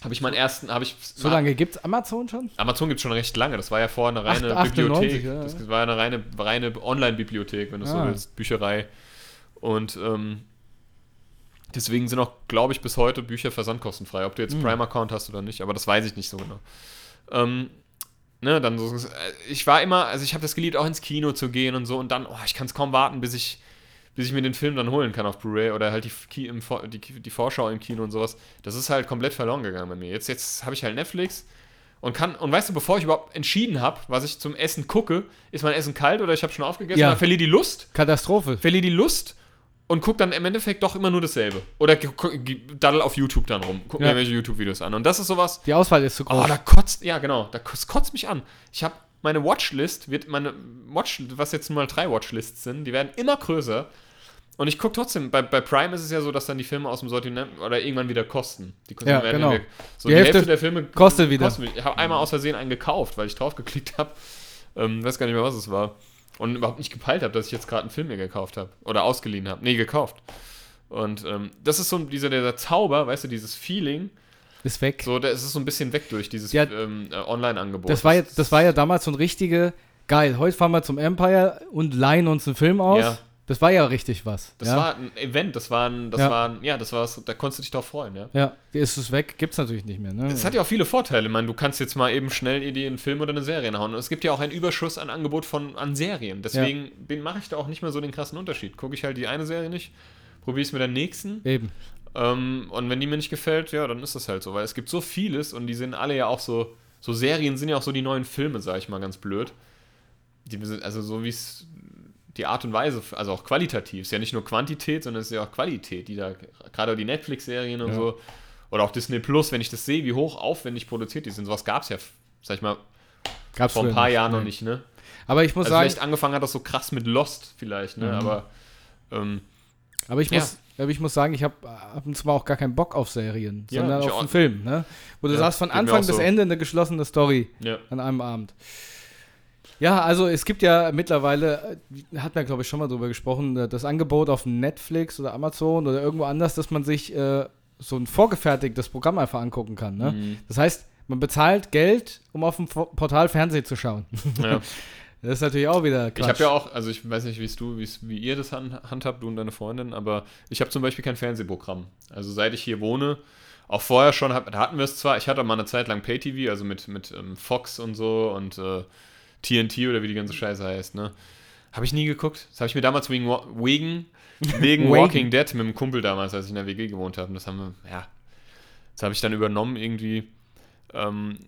Habe ich meinen ersten, habe ich... So lange gibt's Amazon schon? Amazon gibt es schon recht lange. Das war ja vorher eine reine Acht- 98, Bibliothek. ja, das ja. war eine reine, reine Online-Bibliothek, wenn du so Ah. willst. Bücherei. Und ähm, deswegen sind auch, glaube ich, bis heute Bücher versandkostenfrei. Ob du jetzt Prime-Account hast oder nicht, aber das weiß ich nicht so genau. Ähm, ne, dann so, ich war immer, also ich habe das geliebt, auch ins Kino zu gehen und so. Und dann, oh, ich kann es kaum warten, bis ich bis ich mir den Film dann holen kann auf Blu-ray oder halt die, im, die, die Vorschau im Kino und sowas. Das ist halt komplett verloren gegangen bei mir. Jetzt, jetzt habe ich halt Netflix und kann, und weißt du, bevor ich überhaupt entschieden habe, was ich zum Essen gucke, ist mein Essen kalt oder ich habe schon aufgegessen, Ja. dann verliere die Lust, Katastrophe. verliere die Lust und guck dann im Endeffekt doch immer nur dasselbe. Oder daddel auf YouTube dann rum, guck Ja. mir irgendwelche YouTube-Videos an. Und das ist sowas, Die Auswahl ist zu groß. Oh, da kotzt, ja genau, da kotzt, kotzt mich an. Ich habe meine Watchlist, wird meine Watch, was jetzt nun mal drei Watchlists sind, die werden immer größer. Und ich gucke trotzdem, bei, bei Prime ist es ja so, dass dann die Filme aus dem Sortiment oder irgendwann wieder kosten. Die kosten Ja, werden genau. weg. So Die die, Hälfte Hälfte, der Filme kostet wieder. Ich habe einmal aus Versehen einen gekauft, weil ich draufgeklickt habe. Ähm, weiß gar nicht mehr, was es war. Und überhaupt nicht gepeilt habe, dass ich jetzt gerade einen Film mir gekauft habe. Oder ausgeliehen habe. Nee, gekauft. Und ähm, das ist so dieser, dieser Zauber, weißt du, dieses Feeling, ist weg. so, da ist es so ein bisschen weg durch dieses Ja, ähm, äh, Online-Angebot. Das war, ja, das war ja damals so ein richtige, geil, heute fahren wir zum Empire und leihen uns einen Film aus. Ja. Das war ja richtig was. Das ja. war ein Event, das war ein, das Ja. war ein, ja, das war, da konntest du dich drauf freuen, ja. Ja, ist es weg, gibt's natürlich nicht mehr. Ne? Es hat ja auch viele Vorteile. Meine, du kannst jetzt mal eben schnell in die einen Film oder eine Serie hauen. Und es gibt ja auch einen Überschuss an Angebot von, an Serien. Deswegen bin- mache ich da auch nicht mehr so den krassen Unterschied. Gucke ich halt die eine Serie nicht, probiere es mit der nächsten. Eben. Ähm, und wenn die mir nicht gefällt, ja, dann ist das halt so. Weil es gibt so vieles und die sind alle ja auch so, so Serien sind ja auch so die neuen Filme, sag ich mal ganz blöd. Die, sind- also so wie es die Art und Weise, also auch qualitativ, ist ja nicht nur Quantität, sondern es ist ja auch Qualität, die da, gerade die Netflix-Serien und Ja. so, oder auch Disney Plus, wenn ich das sehe, wie hoch aufwendig produziert die sind, sowas gab es ja, sag ich mal, Gab's vor ein paar Jahren noch nicht, ne? Aber ich muss Also sagen, vielleicht angefangen hat das so krass mit Lost vielleicht, ne? Mhm. Aber ähm, aber ich Ja. muss, aber ich muss sagen, ich habe ab und zu mal auch gar keinen Bock auf Serien, Ja, sondern auf einen Film, ne? Wo du Ja, sagst, von Anfang bis so. Ende eine geschlossene Story an einem Abend. Ja, also es gibt ja mittlerweile, äh, hat man glaube ich schon mal drüber gesprochen, äh, das Angebot auf Netflix oder Amazon oder irgendwo anders, dass man sich äh, so ein vorgefertigtes Programm einfach angucken kann. Ne? Mhm. Das heißt, man bezahlt Geld, um auf dem Portal Fernsehen zu schauen. ja. Das ist natürlich auch wieder Ich Quatsch. habe ja auch, also ich weiß nicht, wie's du, wie's, wie ihr das hand, handhabt, du und deine Freundin, aber ich habe zum Beispiel kein Fernsehprogramm. Also seit ich hier wohne, auch vorher schon, hab, hatten wir es zwar, ich hatte mal eine Zeit lang Pay-TV, also mit, mit ähm, Fox und so und äh, TNT oder wie die ganze Scheiße heißt, ne? Habe ich nie geguckt. Das habe ich mir damals wegen, wegen, wegen. Walking Dead mit einem Kumpel damals, als ich in der WG gewohnt habe. Und das haben wir, ja, das habe ich dann übernommen irgendwie. Ähm,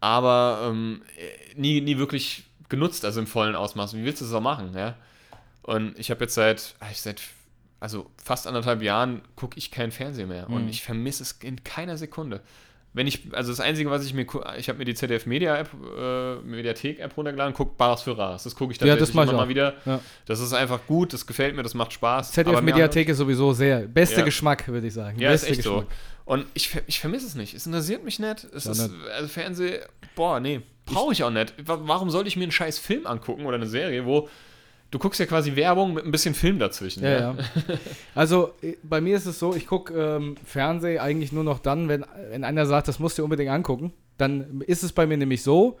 aber ähm, äh, nie, nie wirklich genutzt, also im vollen Ausmaß. Wie willst du das auch machen, ja? Und ich habe jetzt seit, ich seit, also fast anderthalb Jahren gucke ich kein Fernsehen mehr. Und Mhm. ich vermisse es in keiner Sekunde. Wenn ich, also das Einzige, was ich mir, ich habe mir die ZDF Media App, äh, Mediathek-App runtergeladen, guck Bares für Ras. Das gucke ich Ja, tatsächlich mach ich immer mal wieder. Ja. Das ist einfach gut, das gefällt mir, das macht Spaß. ZDF Mediathek ist sowieso sehr, beste Ja. Geschmack, würde ich sagen. ja, ist beste echt so. Und ich, ich vermisse es nicht. Es interessiert mich nicht. Es Ja, ist, also Fernseh, boah, nee, brauche ich auch nicht. Wa- Warum sollte ich mir einen scheiß Film angucken oder eine Serie, wo du guckst ja quasi Werbung mit ein bisschen Film dazwischen. Ja, ja. Also äh, bei mir ist es so, ich gucke ähm, Fernsehen eigentlich nur noch dann, wenn, wenn einer sagt, das musst du unbedingt angucken. Dann ist es bei mir nämlich so,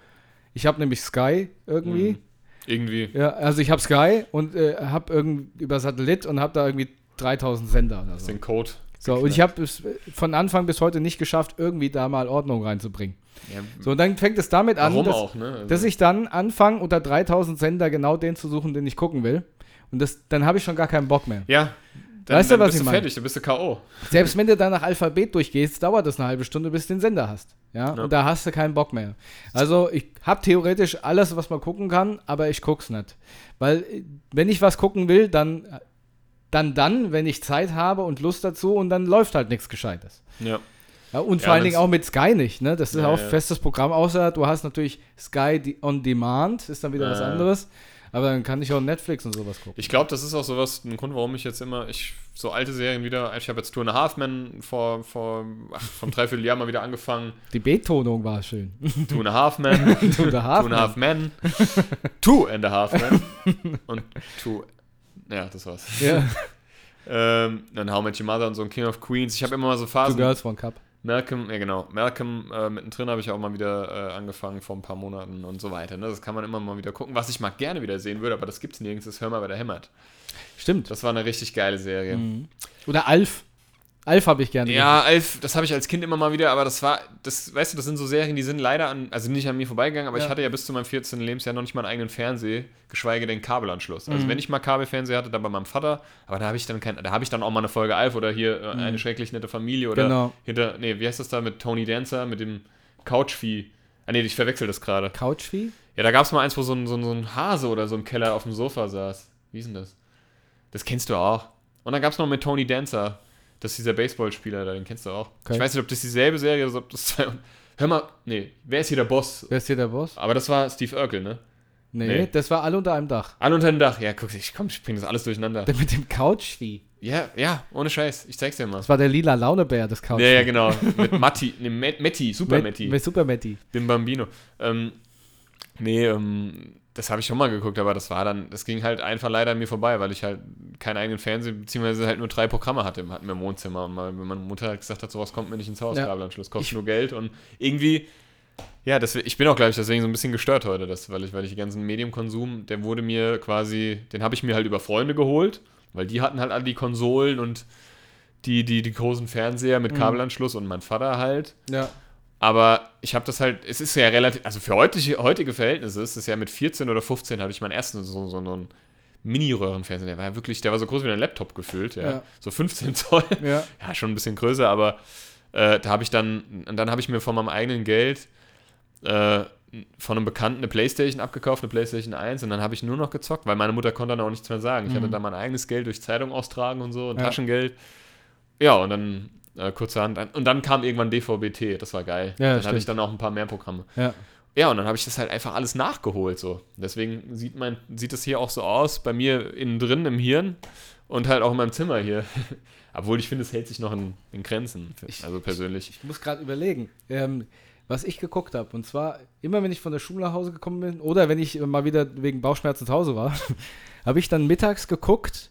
ich habe nämlich Sky irgendwie. Mhm. Irgendwie. Ja, also ich habe Sky und äh, habe irgendwie über Satellit und habe da irgendwie 3000 Sender oder so. Den Code. So, und ich habe es von Anfang bis heute nicht geschafft, irgendwie da mal Ordnung reinzubringen. Ja, So, und dann fängt es damit an, dass, auch, ne? Also, dass ich dann anfange, unter 3000 Sender genau den zu suchen, den ich gucken will. Und das, dann habe ich schon gar keinen Bock mehr. ja. Dann, Weißt du, dann was bist ich du meine? fertig, dann bist du K.O. Selbst wenn du dann nach Alphabet durchgehst, dauert das eine halbe Stunde, bis du den Sender hast. Ja, Ja. und da hast du keinen Bock mehr. Also ich habe theoretisch alles, was man gucken kann, aber ich guck's nicht. Weil äh, wenn ich was gucken will, dann dann, dann wenn ich Zeit habe und Lust dazu und dann läuft halt nichts Gescheites. Ja. Ja, und Ja, vor allen Dingen auch mit Sky nicht, ne? Das ist Ja, auch festes Programm, außer du hast natürlich Sky on Demand, ist dann wieder was anderes. Aber dann kann ich auch Netflix und sowas gucken. Ich glaube, das ist auch sowas, ein Grund, warum ich jetzt immer, ich so alte Serien wieder, ich habe jetzt Two and a Half Men vor, vor ach, vom Dreivierteljahr mal wieder angefangen. Die Betonung war schön. Two and a Half Men. Two and a half Two and a Half Men. Two and a Half Men. Und Two. Ja, das war's. Ja, Ähm, dann How Much Your Mother und so ein King of Queens. Ich habe immer mal so Two Phasen. Girls, One Cup. Malcolm, ja genau. Malcolm äh, mittendrin habe ich auch mal wieder äh, angefangen vor ein paar Monaten und so weiter. Ne? Das kann man immer mal wieder gucken. Was ich mal gerne wieder sehen würde, aber das gibt's nirgends, ist Hör mal, wer der hämmert. Stimmt. Das war eine richtig geile Serie. Mhm. Oder Alf. Alf habe ich gerne. Ja, Alf, das habe ich als Kind immer mal wieder, aber das war, das, weißt du, das sind so Serien, die sind leider an, also nicht an mir vorbeigegangen, aber Ja. ich hatte ja bis zu meinem 14. Lebensjahr noch nicht mal einen eigenen Fernseher, geschweige denn Kabelanschluss. Also Mhm. wenn ich mal Kabelfernseher hatte, dann bei meinem Vater, aber da habe ich dann kein, da habe ich dann auch mal eine Folge Alf oder hier äh, eine schrecklich nette Familie oder Mhm. Genau. hinter, nee, wie heißt das da mit Tony Dancer, mit dem Couchvieh. Ah nee, ich verwechsel das gerade. Couchvieh? Ja, da gab es mal eins, wo so ein, so, ein, so ein Hase oder so im Keller auf dem Sofa saß. Wie ist denn das? Das kennst du auch. Und dann gab es noch mit Tony Dancer. Das ist dieser Baseballspieler da, den kennst du auch. Okay. Ich weiß nicht, ob das dieselbe Serie ist, ob das zwei. Hör mal, nee, wer ist hier der Boss? Wer ist hier der Boss? Aber das war Steve Urkel, ne? Nee, Nee. das war alle unter einem Dach. Alle unter dem Dach. Ja, guck, ich komm, ich bring das alles durcheinander. Der mit dem Couchvieh. Ja, ja, ohne Scheiß. Ich zeig's dir mal. Das war der lila Launebär des Couchvieh. Ja, ja, genau. Mit Matti, ne, Met- Metti, Super Mit, Metti. mit Super Metti. Dem Bambino. Ähm, nee, ähm, das habe ich schon mal geguckt, aber das war dann, das ging halt einfach leider an mir vorbei, weil ich halt keinen eigenen Fernseher, beziehungsweise halt nur drei Programme hatte, hatten wir im Wohnzimmer. Und mal, wenn meine Mutter gesagt hat, sowas kommt mir nicht ins Haus, Ja. Kabelanschluss, kostet Ich- nur Geld und irgendwie Ja, das, ich bin auch, glaube ich, deswegen so ein bisschen gestört heute, das, weil ich, weil ich den ganzen Medienkonsum, der wurde mir quasi, den habe ich mir halt über Freunde geholt, weil die hatten halt alle die Konsolen und die, die, die großen Fernseher mit Kabelanschluss und mein Vater halt. Ja. Aber ich habe das halt, es ist ja relativ, also für heutige, heutige Verhältnisse ist es ja mit 14 oder 15 hatte ich meinen ersten so, so einen Mini-Röhrenfernseher. Der war ja wirklich, der war so groß wie ein Laptop gefüllt, ja. Ja. So 15 Zoll. Ja. Ja, schon ein bisschen größer, aber äh, da habe ich dann, und dann habe ich mir von meinem eigenen Geld äh, von einem Bekannten eine Playstation abgekauft, eine Playstation 1 und dann habe ich nur noch gezockt, weil meine Mutter konnte dann auch nichts mehr sagen. Ich hatte da mein eigenes Geld durch Zeitung austragen und so und Ja. Taschengeld. Ja, und dann äh, kurzerhand, und dann kam irgendwann DVB-T, das war geil. Ja, dann hatte ich dann auch ein paar mehr Programme. Ja. Ja, und dann habe ich das halt einfach alles nachgeholt so. Deswegen sieht mein sieht es hier auch so aus, bei mir innen drin im Hirn und halt auch in meinem Zimmer hier. Obwohl ich finde, es hält sich noch in, in Grenzen, also persönlich. Ich muss gerade überlegen, ähm, was ich geguckt habe. Und zwar, immer wenn ich von der Schule nach Hause gekommen bin oder wenn ich mal wieder wegen Bauchschmerzen zu Hause war, habe ich dann mittags geguckt.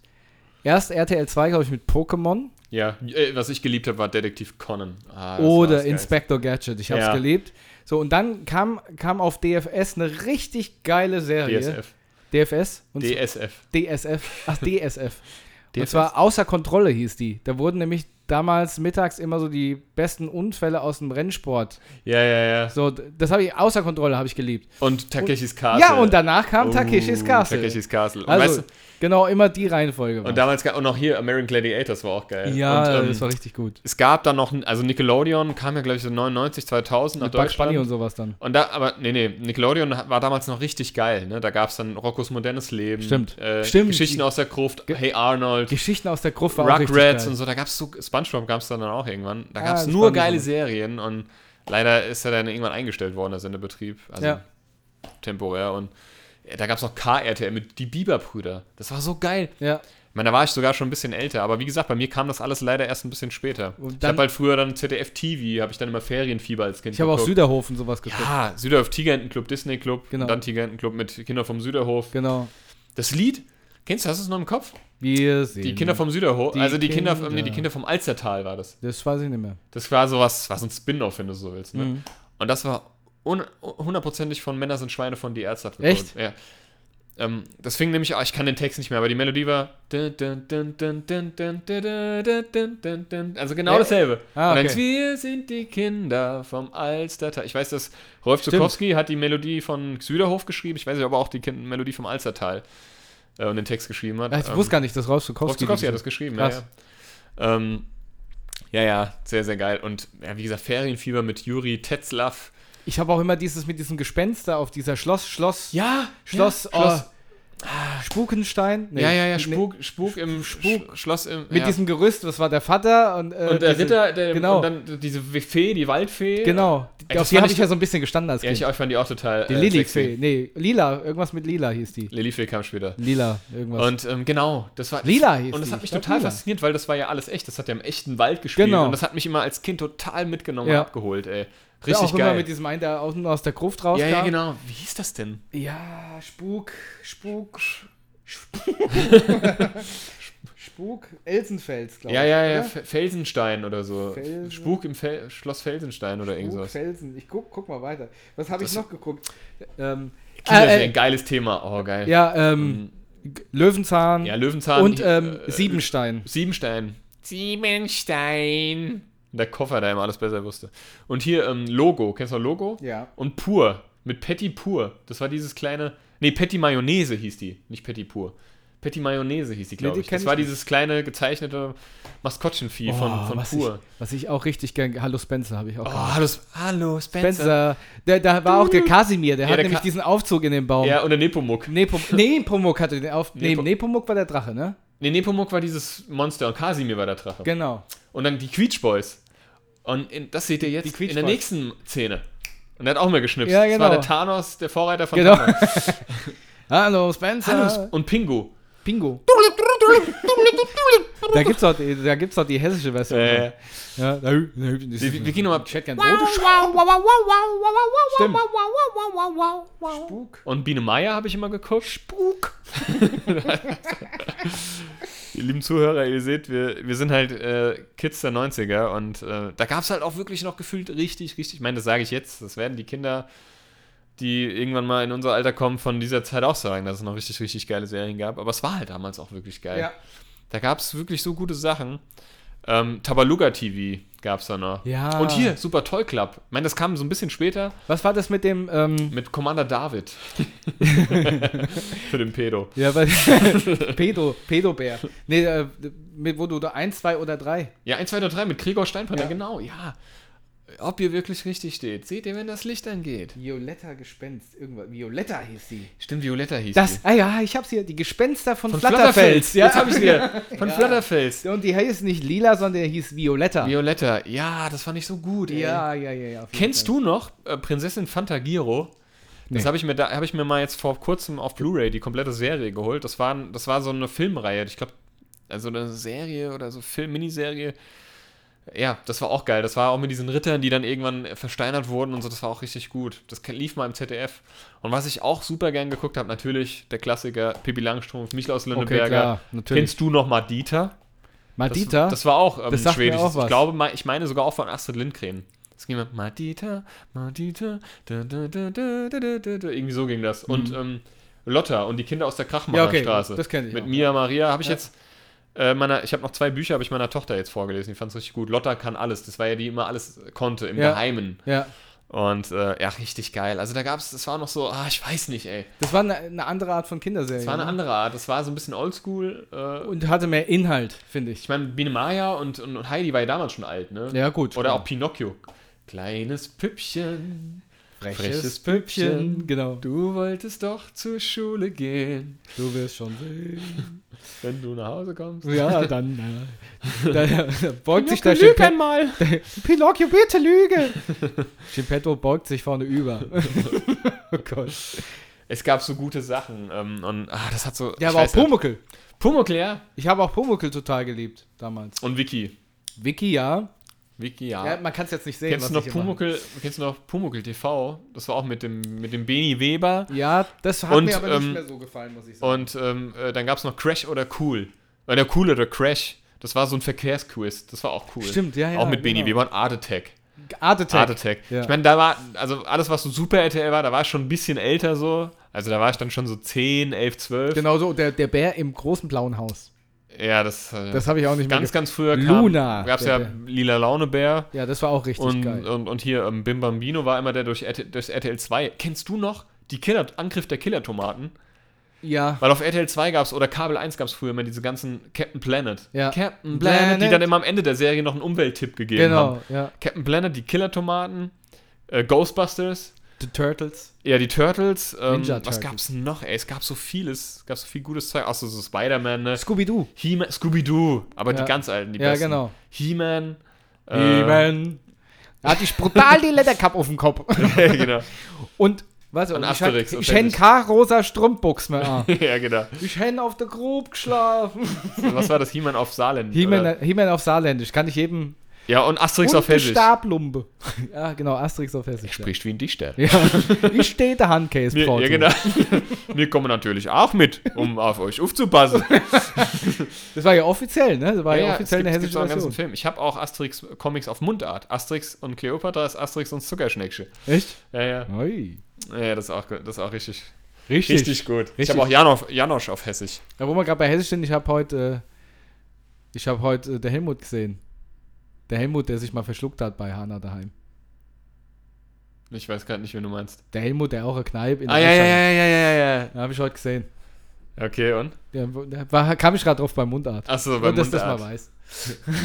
Erst RTL 2, glaube ich, mit Pokémon Ja, äh, was ich geliebt habe, war Detektiv Conan. Ah, oder. Inspector Gadget. Ich habe es Ja. geliebt. So, und dann kam, kam auf DFS eine richtig geile Serie. DSF. DFS? Und DSF. DSF. Ach, DSF. Und DFS. zwar außer Kontrolle hieß die. Da wurden nämlich damals mittags immer so die besten Unfälle aus dem Rennsport. Ja, ja, ja. So, das habe ich außer Kontrolle habe ich geliebt. Und Takeshis Castle. Ja, und danach kam Oh, Takeshis Castle. Takeshis Castle. Und, Also, weißt genau, immer die Reihenfolge war. und damals gab und noch hier American Gladiators war auch geil. ja, und, ähm, das war richtig gut. es gab dann noch, also Nickelodeon kam ja, glaube ich, so 99, 2000 nach Mit Bugs Bunny und Deutschland. sowas dann. Und da, aber, nee, nee, Nickelodeon war damals noch richtig geil, ne? Da gab es dann Roccos modernes Leben. Stimmt. Äh, Stimmt. Geschichten aus der Gruft, Ge- Hey Arnold, Geschichten aus der Gruft war auch Rugrats und so. Da gab es so, Spongebob gab es dann auch irgendwann. Da Ah, gab es nur geile. Serien und leider ist er dann irgendwann eingestellt worden, der Sendebetrieb. Also Ja. temporär. Und da gab es noch KRTL mit die Bieber-Brüder. Das war so geil. Ja, Ich meine, da war ich sogar schon ein bisschen älter, aber wie gesagt, bei mir kam das alles leider erst ein bisschen später. Und ich dann- habe halt früher dann ZDF TV, habe ich dann immer Ferienfieber als Kind ich habe auch. Süderhof und sowas geguckt. Ja, Süderhof Tigerentenclub, Disney Club, Genau. und dann Tigerentenclub mit Kinder vom Süderhof. Genau. Das Lied, kennst du, hast du es noch im Kopf? Wir sehen. Die Kinder vom Süderhof, Die also die Kinder, Kinder. nee, die Kinder vom Alstertal war das. Das weiß ich nicht mehr. Das war sowas, was ein Spin-off, wenn du so willst. Ne? Mhm. Und das war hundertprozentig von Männer sind Schweine von Die Ärzte. Echt? Ja. Ähm, das fing nämlich, ich kann den Text nicht mehr, aber die Melodie war. Also genau dasselbe. Ah, okay. Wir sind die Kinder vom Alstertal. Ich weiß, dass Rolf Zukowski hat die Melodie von Süderhof geschrieben. Ich weiß nicht, ob er auch die Melodie vom Alstertal äh, und den Text geschrieben hat. Ich wusste gar nicht, dass Rolf Zukowski. Rolf Zukowski hat das geschrieben, Krass. ja. Ja. Ähm, ja, ja, sehr, sehr geil. Und ja, wie gesagt, Ferienfieber mit Juri Tetzlaff ich habe auch immer dieses mit diesem Gespenster auf dieser Schloss, Schloss, Ja, Schloss, ja, Schloss. Spukenstein. Nee, ja, ja, ja, nee, Spuk, Spuk im Spuk. Sch Schloss im. Mit ja. diesem Gerüst, das war der Vater und, äh, und der diese- Ritter, der, genau. und dann diese Fee, die Waldfee. Genau. Ey, auf die habe ich- ich ja so ein bisschen gestanden als Ja, Kind. ich auch fand die auch total. die äh, Lilifee. Nee, Lila. Irgendwas mit Lila hieß die. Lilifee kam später. Lila, irgendwas. Und ähm, genau, das war. Lila hieß Und das die. hat mich Ich total Lila. fasziniert, weil das war ja alles echt. Das hat ja im echten Wald gespielt. Genau. Und das hat mich immer als Kind total mitgenommen Ja. und abgeholt, ey. Richtig auch immer geil. mit diesem einen, der außen aus der Gruft rauskam. ja, ja, genau. Wie hieß das denn? Ja, Spuk, Spuk, Spuk. Spuk, Elsenfels, glaube ich. Ja, ja, ja, oder? Felsenstein oder so. Felsen- Spuk im Fel Schloss Felsenstein oder Spuk, irgendwas. Felsen. Ich guck, guck mal weiter. Was habe ich noch geguckt? Ähm, Kinder, äh, äh, ein geiles Thema. Oh, geil. ja, ähm, G- Löwenzahn Ja, Löwenzahn. und ähm, äh, Siebenstein. Siebenstein. Siebenstein. Der Koffer, der immer alles besser wusste. Und hier ähm, Logo. Kennst du Logo? Ja. Und Pur. Mit Patty Pur. Das war dieses kleine. Nee, Patty Mayonnaise hieß die. Nicht Patty Pur. Patty Mayonnaise hieß die, glaube die ich. Das ich war nicht. dieses kleine gezeichnete Maskottchenvieh von, Oh, von was Pur. Ich, was ich auch richtig gern. Hallo Spencer habe ich auch. Oh, gemacht. hallo, hallo Spencer. Spencer. Der, da war auch der Kasimir. Der Ja, hat der nämlich Ka- diesen Aufzug in dem Baum. Ja, und der Nepomuk. Nepom Nepomuk hatte den Auf. Nee, Nepo- Nepomuk war der Drache, ne? Nee, Nepomuk war dieses Monster und Kasimir war der Drache. Genau. Und dann die Queech Boys. Und in, das seht ihr Die jetzt in der nächsten Szene. Und er hat auch mehr geschnipst. Ja, Das genau. war der Thanos, der Vorreiter von Genau. Thanos. Hallo Spencer. Hallo, und Pingu. Pingo. da gibt's auch, die- da gibt's auch die hessische Version. Äh, Ja, da, wir, wir gehen nochmal. Hätte gern rote Stimmt. Spuk. Und Biene Meier habe ich immer geguckt. Spuk. Lieben Zuhörer, ihr seht, wir, wir sind halt äh, Kids der 90er und äh, da gab es halt auch wirklich noch gefühlt richtig, richtig, ich meine, das sage ich jetzt, das werden die Kinder, die irgendwann mal in unser Alter kommen, von dieser Zeit auch sagen, dass es noch richtig, richtig geile Serien gab. Aber es war halt damals auch wirklich geil. Ja. Da gab es wirklich so gute Sachen. Ähm, Tabaluga TV gab es da noch. Ja. Und hier, Super Toy Club. Ich meine, das kam so ein bisschen später Was war das mit dem, ähm, mit Commander David. Für den Pedo. ja, weil, Pedo, Pedobär. Nee, äh, mit, wo du da 1, 2 oder 3. Ja, 1, 2 oder 3 mit Gregor Steinbrenner, Ja. genau, ja. Ob ihr wirklich richtig steht. Seht ihr, wenn das Licht angeht. Violetta Gespenst, irgendwas. Violetta hieß sie. Stimmt, Violetta hieß Das, die. ah ja, ich hab's hier, die Gespenster von, Von Flatterfels. Flatterfels. Jetzt hab ich's wieder. Von Ja. Flatterfels. Und die hieß nicht Lila, sondern die hieß Violetta. Violetta, ja, das fand ich so gut. Ey. ja, ja, ja, ja. Kennst Fall. du noch äh, Prinzessin Fantagiro? Das Nee. habe ich, mir da- hab ich mir mal jetzt vor kurzem auf Blu-ray die komplette Serie geholt. Das war, das war so eine Filmreihe. Ich glaube, also eine Serie oder so Film, Miniserie ja, das war auch geil. Das war auch mit diesen Rittern, die dann irgendwann versteinert wurden und so. Das war auch richtig gut. Das lief mal im ZDF. Und was ich auch super gern geguckt habe, natürlich der Klassiker Pippi Langstrumpf, Michael Lönneberger. Okay, Kennst du noch Madita? Madita? Das, das war auch ähm, das schwedisch. Auch ich glaube, ich meine sogar auch von Astrid Lindgren. Es ging immer Madita, Madita, da, da, da, da, da, da, da. irgendwie so ging das. Mhm. Und ähm, Lotta und die Kinder aus der Krachmacherstraße. Ja, okay, das kenne ich. Mit auch, Mia. Maria habe ich ja. jetzt äh, meiner, ich habe noch zwei Bücher, habe ich meiner Tochter jetzt vorgelesen. Ich fand es richtig gut. Lotta kann alles. Das war ja die die immer alles konnte im Ja. Geheimen. ja. Und äh, ja, richtig geil. Also da gab es, das war noch so, ah, ich weiß nicht, ey. Das war eine, eine andere Art von Kinderserie. Das war eine ne? andere Art. Das war so ein bisschen oldschool. Äh, Und hatte mehr Inhalt, finde ich. ich meine, Biene Maya und, und, und Heidi war ja damals schon alt, ne? Ja, gut. Oder auch Pinocchio. Kleines Püppchen, freches, freches Püppchen. Püppchen. Genau. du wolltest doch zur Schule gehen, Du wirst schon sehen. wenn du nach Hause kommst. Ja, dann. Äh, da, da beugt sich der Pinocchio, lüg Chimpetto. einmal. Pinocchio, bitte lüge! Chimpetto beugt sich vorne über. oh Gott. Es gab so gute Sachen ähm, und ah, das hat so. Ja, aber auch. Pumuckel. Pumuckl, ja. Ich habe auch Pumuckl total geliebt damals. Und Vicky. Vicky, ja. Vicky, ja. Ja, man kann es jetzt nicht sehen. kennst, du noch. Pumuckl, kennst du noch Pumuckl TV? Das war auch mit dem, mit dem Beni Weber. Ja, das hat Und, mir aber nicht ähm, mehr so gefallen, muss ich sagen. Und ähm, äh, dann gab es noch Crash oder Cool. Oder Cool oder Crash. Das war so ein Verkehrsquiz. Das war auch cool. Stimmt, ja, ja. auch mit Beni genau. Weber und Art Attack. Art Attack. Art Attack. Ja. Ich meine, da war, also alles, was so Super RTL war, da war ich schon ein bisschen älter so. Also da war ich dann schon so 10, 11, 12. Genau so, der, der Bär im großen blauen Haus. Ja, das, äh, Das habe ich auch nicht mehr ganz, ganz früher Luna, gab es ja. Lila Launebär. Ja, das war auch richtig Und, geil. und, und hier ähm, Bim Bambino war immer der durch, durch RTL 2. Kennst du noch die Killer, Angriff der Killer-Tomaten? Ja. Weil auf RTL 2 gab es, oder Kabel 1 gab es früher immer diese ganzen Captain Planet. Ja. Captain Planet. Planet, die dann immer am Ende der Serie noch einen Umwelttipp gegeben haben. Genau, ja. Captain Planet, die Killer-Tomaten, äh, Ghostbusters, The Turtles. ja, die Turtles. Ähm, Ninja was Turtles. gab's noch, ey? Es gab so vieles, es gab so viel gutes Zeug. Achso, so Spider-Man, ne? Scooby-Doo. Scooby-Doo, aber Ja. die ganz alten, die Ja, besten. genau. He-Man. äh, He-Man. Da hatte ich brutal die Lettercup auf dem Kopf. genau. Und, was? Und ich Asterix hab- und ich hätte keine rosa Strumpfbuchs mehr ja, genau. Ich hätte auf der Grub geschlafen. Was war das? He-Man auf Saarland? oder? He-Man He auf Saarländisch. Kann ich jedem. Ja, und Asterix Und auf Hessisch. Stablumpe. Ja, genau, Asterix auf Hessisch. Spricht wie ein Dichter. Ja. Ich stehe der Handcase, Wir, ja, genau. Wir kommen natürlich auch mit, um auf euch aufzupassen. Das war ja offiziell, ne? Das war ja, es offiziell gibt- eine hessische ganzen Version. Film. Ich habe auch Asterix-Comics auf Mundart. Asterix und Cleopatra ist Asterix und Zuckerschneckchen. Echt? Ja, ja. Ui. Ja, das ist auch, das ist auch richtig, Richtig. richtig gut. Ich Richtig. habe auch Janosch, Janosch auf Hessisch. Ja, wo wir gerade bei Hessisch sind, ich habe heute, äh, ich habe heute äh, der Helmut gesehen. Der Helmut, der sich mal verschluckt hat bei Hanna daheim. Ich weiß gerade nicht, wen du meinst. Der Helmut, der auch eine Kneipe in Ah, ja, ja, ja, ja, ja, ja, ja. habe ich heute gesehen. Ja. Okay, und? Der war, kam ich gerade drauf beim Mundart. Achso, beim dass das mal Mundart. weiß.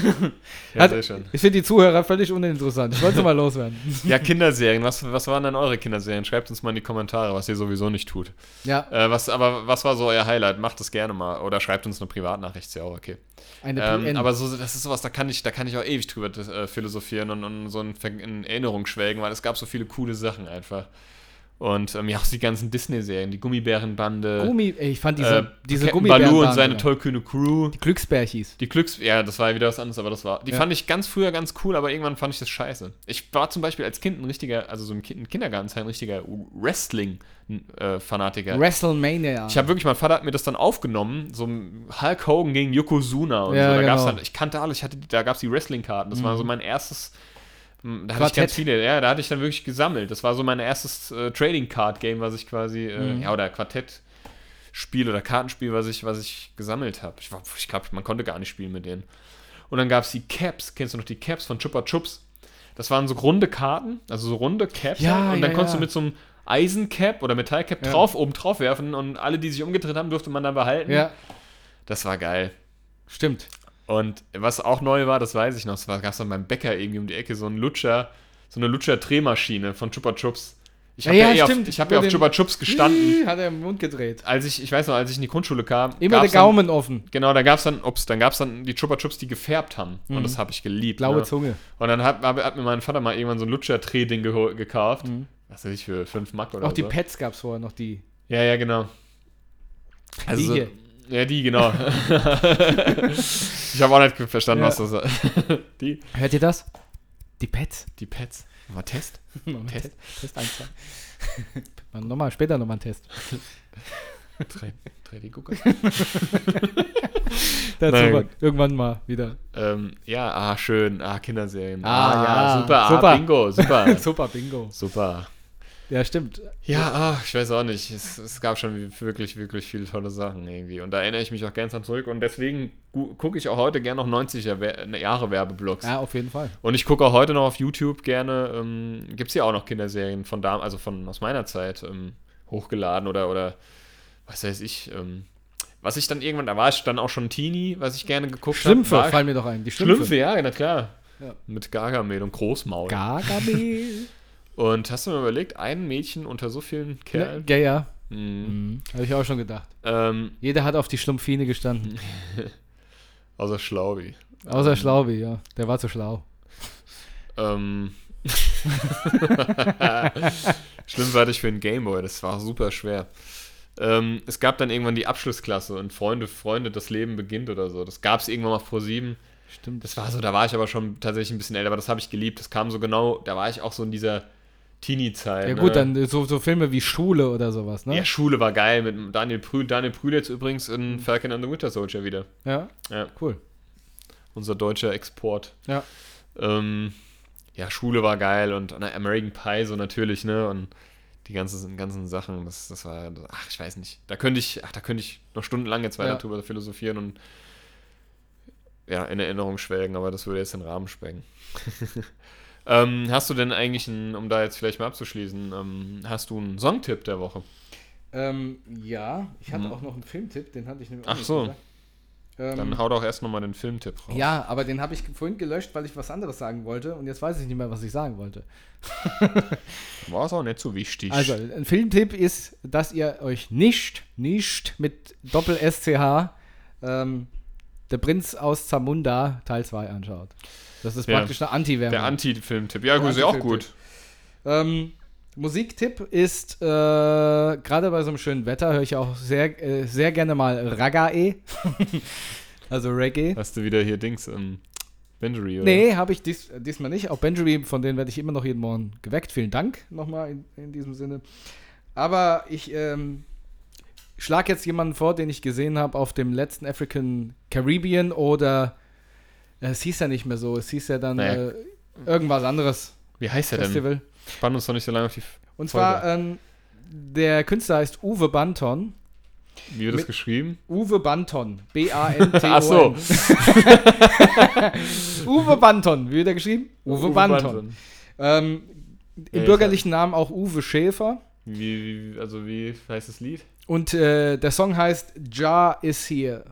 Ja, Hat- sehr schön. Ich finde die Zuhörer völlig uninteressant. Ich wollte mal loswerden. Ja, Kinderserien. Was, was waren denn eure Kinderserien? Schreibt uns mal in die Kommentare, was ihr sowieso nicht tut. Ja, Äh, was, aber was war so euer Highlight? Macht das gerne mal. Oder schreibt uns eine Privatnachricht, ist ja auch okay. eine Ähm, PN. aber so, das ist sowas, da kann ich, da kann ich auch ewig drüber äh, philosophieren und, und so in, in Erinnerung schwelgen, weil es gab so viele coole Sachen einfach. Und ähm, ja, auch die ganzen Disney-Serien, die Gummibärenbande. Gummi, ich fand diese, äh, diese Captain Gummibären. Baloo und seine tollkühne Crew. Die Glücksbärchis. Die Glücks... Ja, das war ja wieder was anderes, aber das war... Die Ja. fand ich ganz früher ganz cool, aber irgendwann fand ich das scheiße. Ich war zum Beispiel als Kind ein richtiger, also so im Kind- Kindergartenzeit ein richtiger Wrestling-Fanatiker. WrestleMania. Ich habe wirklich, mein Vater hat mir das dann aufgenommen, so Hulk Hogan gegen Yokozuna und Ja, so. Da gab's genau. dann, ich kannte alles, ich hatte, da gab es die Wrestling-Karten. Das war so mein erstes, da hatte ich Quartett. ganz viele, ja, da hatte ich dann wirklich gesammelt. Das war so mein erstes äh, Trading-Card-Game, was ich quasi, äh, ja, oder Quartett-Spiel oder Kartenspiel, was ich, was ich gesammelt habe. Ich, ich glaube, man konnte gar nicht spielen mit denen. Und dann gab es die Caps, kennst du noch die Caps von Chupa Chups? Das waren so runde Karten, also so runde Caps. Ja, halt. und dann ja, konntest ja. du mit so einem Eisencap oder Metallcap drauf, oben drauf werfen und alle, die sich umgedreht haben, durfte man dann behalten. ja, Das war geil. stimmt. Und was auch neu war, das weiß ich noch, es gab es dann beim Bäcker irgendwie um die Ecke so ein Lutscher, so eine Lutscher-Drehmaschine von Chupa Chups. Ich habe Ja, ja, eh auf, ich hab ja auf Chupa Chups gestanden. Hat er im Mund gedreht. Als ich, ich weiß noch, als ich in die Grundschule kam, Immer der gab's dann- Gaumen offen. Genau, da gab es dann, ups, dann gab es dann die Chupa Chups, die gefärbt haben. Und das habe ich geliebt. Blaue ne? Zunge. Und dann hat, hat, mir mein Vater mal irgendwann so ein Lutscher-Dreh-Ding gekauft. Was weiß ich, für 5 Mark oder Auch die so. Pets gab es vorher noch, die. Ja, ja, genau. Also, Die hier. Ja, die, genau. ich habe auch nicht verstanden, Ja. was das Die, Hört ihr das? Die Pets. die Pets. Mal Test. Moment, Test. Test, Test 1, 2. nochmal, später nochmal ein Test. 3D-Gucker. Dazu Nein. mal irgendwann mal wieder. ähm, ja, ah, schön. Ah, Kinderserien. Ah, ja, super. super. Ah, Bingo, super. Super Bingo. super. Ja, stimmt. Ja, ah, ich weiß auch nicht. Es, es gab schon wirklich, wirklich viele tolle Sachen irgendwie. Und da erinnere ich mich auch gerne dran zurück. Und deswegen gu- gucke ich auch heute gerne noch 90er Wer- ne, Jahre Werbeblocks. Ja, auf jeden Fall. Und ich gucke auch heute noch auf YouTube gerne, ähm, gibt es ja auch noch Kinderserien von da, also von aus meiner Zeit ähm, hochgeladen oder, oder was weiß ich. Ähm, was ich dann irgendwann, da war ich dann auch schon Teenie, was ich gerne geguckt habe. Schlümpfe war- fallen mir doch ein. Die Schlümpfe, Schlümpfe. ja, na klar. Ja. Mit Gargamel und Großmaul. Gargamel. und hast du mal überlegt, ein Mädchen unter so vielen Kerlen? ja, ja. Mhm. Mhm. Habe ich auch schon gedacht. Ähm, Jeder hat auf die Schlumpfine gestanden. außer Schlaubi. Außer Schlaubi, ja. Der war zu schlau. Ähm. Schlimm war ich für den Gameboy, das war super schwer. Ähm, es gab dann irgendwann die Abschlussklasse und Freunde, Freunde, das Leben beginnt oder so. Das gab es irgendwann mal vor sieben. Stimmt. Das war so, da war ich aber schon tatsächlich ein bisschen älter, aber das habe ich geliebt. Das kam so genau, da war ich auch so in dieser Teenie-Zeit. Ja ne? gut, dann so, so Filme wie Schule oder sowas, ne? Ja, Schule war geil mit Daniel Brühl. Daniel Brühl jetzt übrigens in Falcon and the Winter Soldier wieder. Ja, Ja, cool. unser deutscher Export. Ja. Ähm, ja, Schule war geil und American Pie so natürlich, ne? Und die ganzen, ganzen Sachen, das, das war, ach, ich weiß nicht. Da könnte ich, ach, da könnte ich noch stundenlang jetzt weiter Ja. drüber philosophieren und ja, in Erinnerung schwelgen, aber das würde jetzt den Rahmen sprengen. ähm, hast du denn eigentlich, einen, um da jetzt vielleicht mal abzuschließen, ähm, hast du einen Songtipp der Woche? Ähm, ja, ich hatte Mhm. auch noch einen Filmtipp, den hatte ich nämlich auch Ach nicht so. gesagt. Ähm, Dann hau doch erst nochmal den Filmtipp raus. ja, aber den habe ich vorhin gelöscht, weil ich was anderes sagen wollte und jetzt weiß ich nicht mehr, was ich sagen wollte. War es auch nicht so wichtig. Also, ein Filmtipp ist, dass ihr euch nicht, nicht mit Doppel-SCH ähm, Der Prinz aus Zamunda Teil 2 anschaut. Das ist Ja. praktisch eine Anti-Werbung. der Anti-Filmtipp. Ja, gut, ist ja auch gut. Ähm, Musiktipp ist, äh, gerade bei so einem schönen Wetter höre ich auch sehr, äh, sehr gerne mal Ragae. also Reggae. Hast du wieder hier Dings, ähm, Benjury, oder? Nee, habe ich dies, diesmal nicht. Auch Benjamin, von denen werde ich immer noch jeden Morgen geweckt. Vielen Dank nochmal in, in diesem Sinne. Aber ich ähm, schlage jetzt jemanden vor, den ich gesehen habe auf dem letzten African Caribbean oder es hieß ja nicht mehr so, es hieß ja dann Naja. äh, irgendwas anderes Wie heißt der denn? Festival. Spann uns doch nicht so lange auf die. Und Folge. zwar, ähm, der Künstler heißt Uwe Banton. Wie wird das geschrieben? Uwe Banton. B-A-N-T-O-N. Ach so. Uwe Banton. Wie wird er geschrieben? Uwe, Banton. Ähm, Im Ja, ich bürgerlichen Namen auch Uwe Schäfer. Wie, wie, also wie heißt das Lied? Und äh, der Song heißt Jah is here.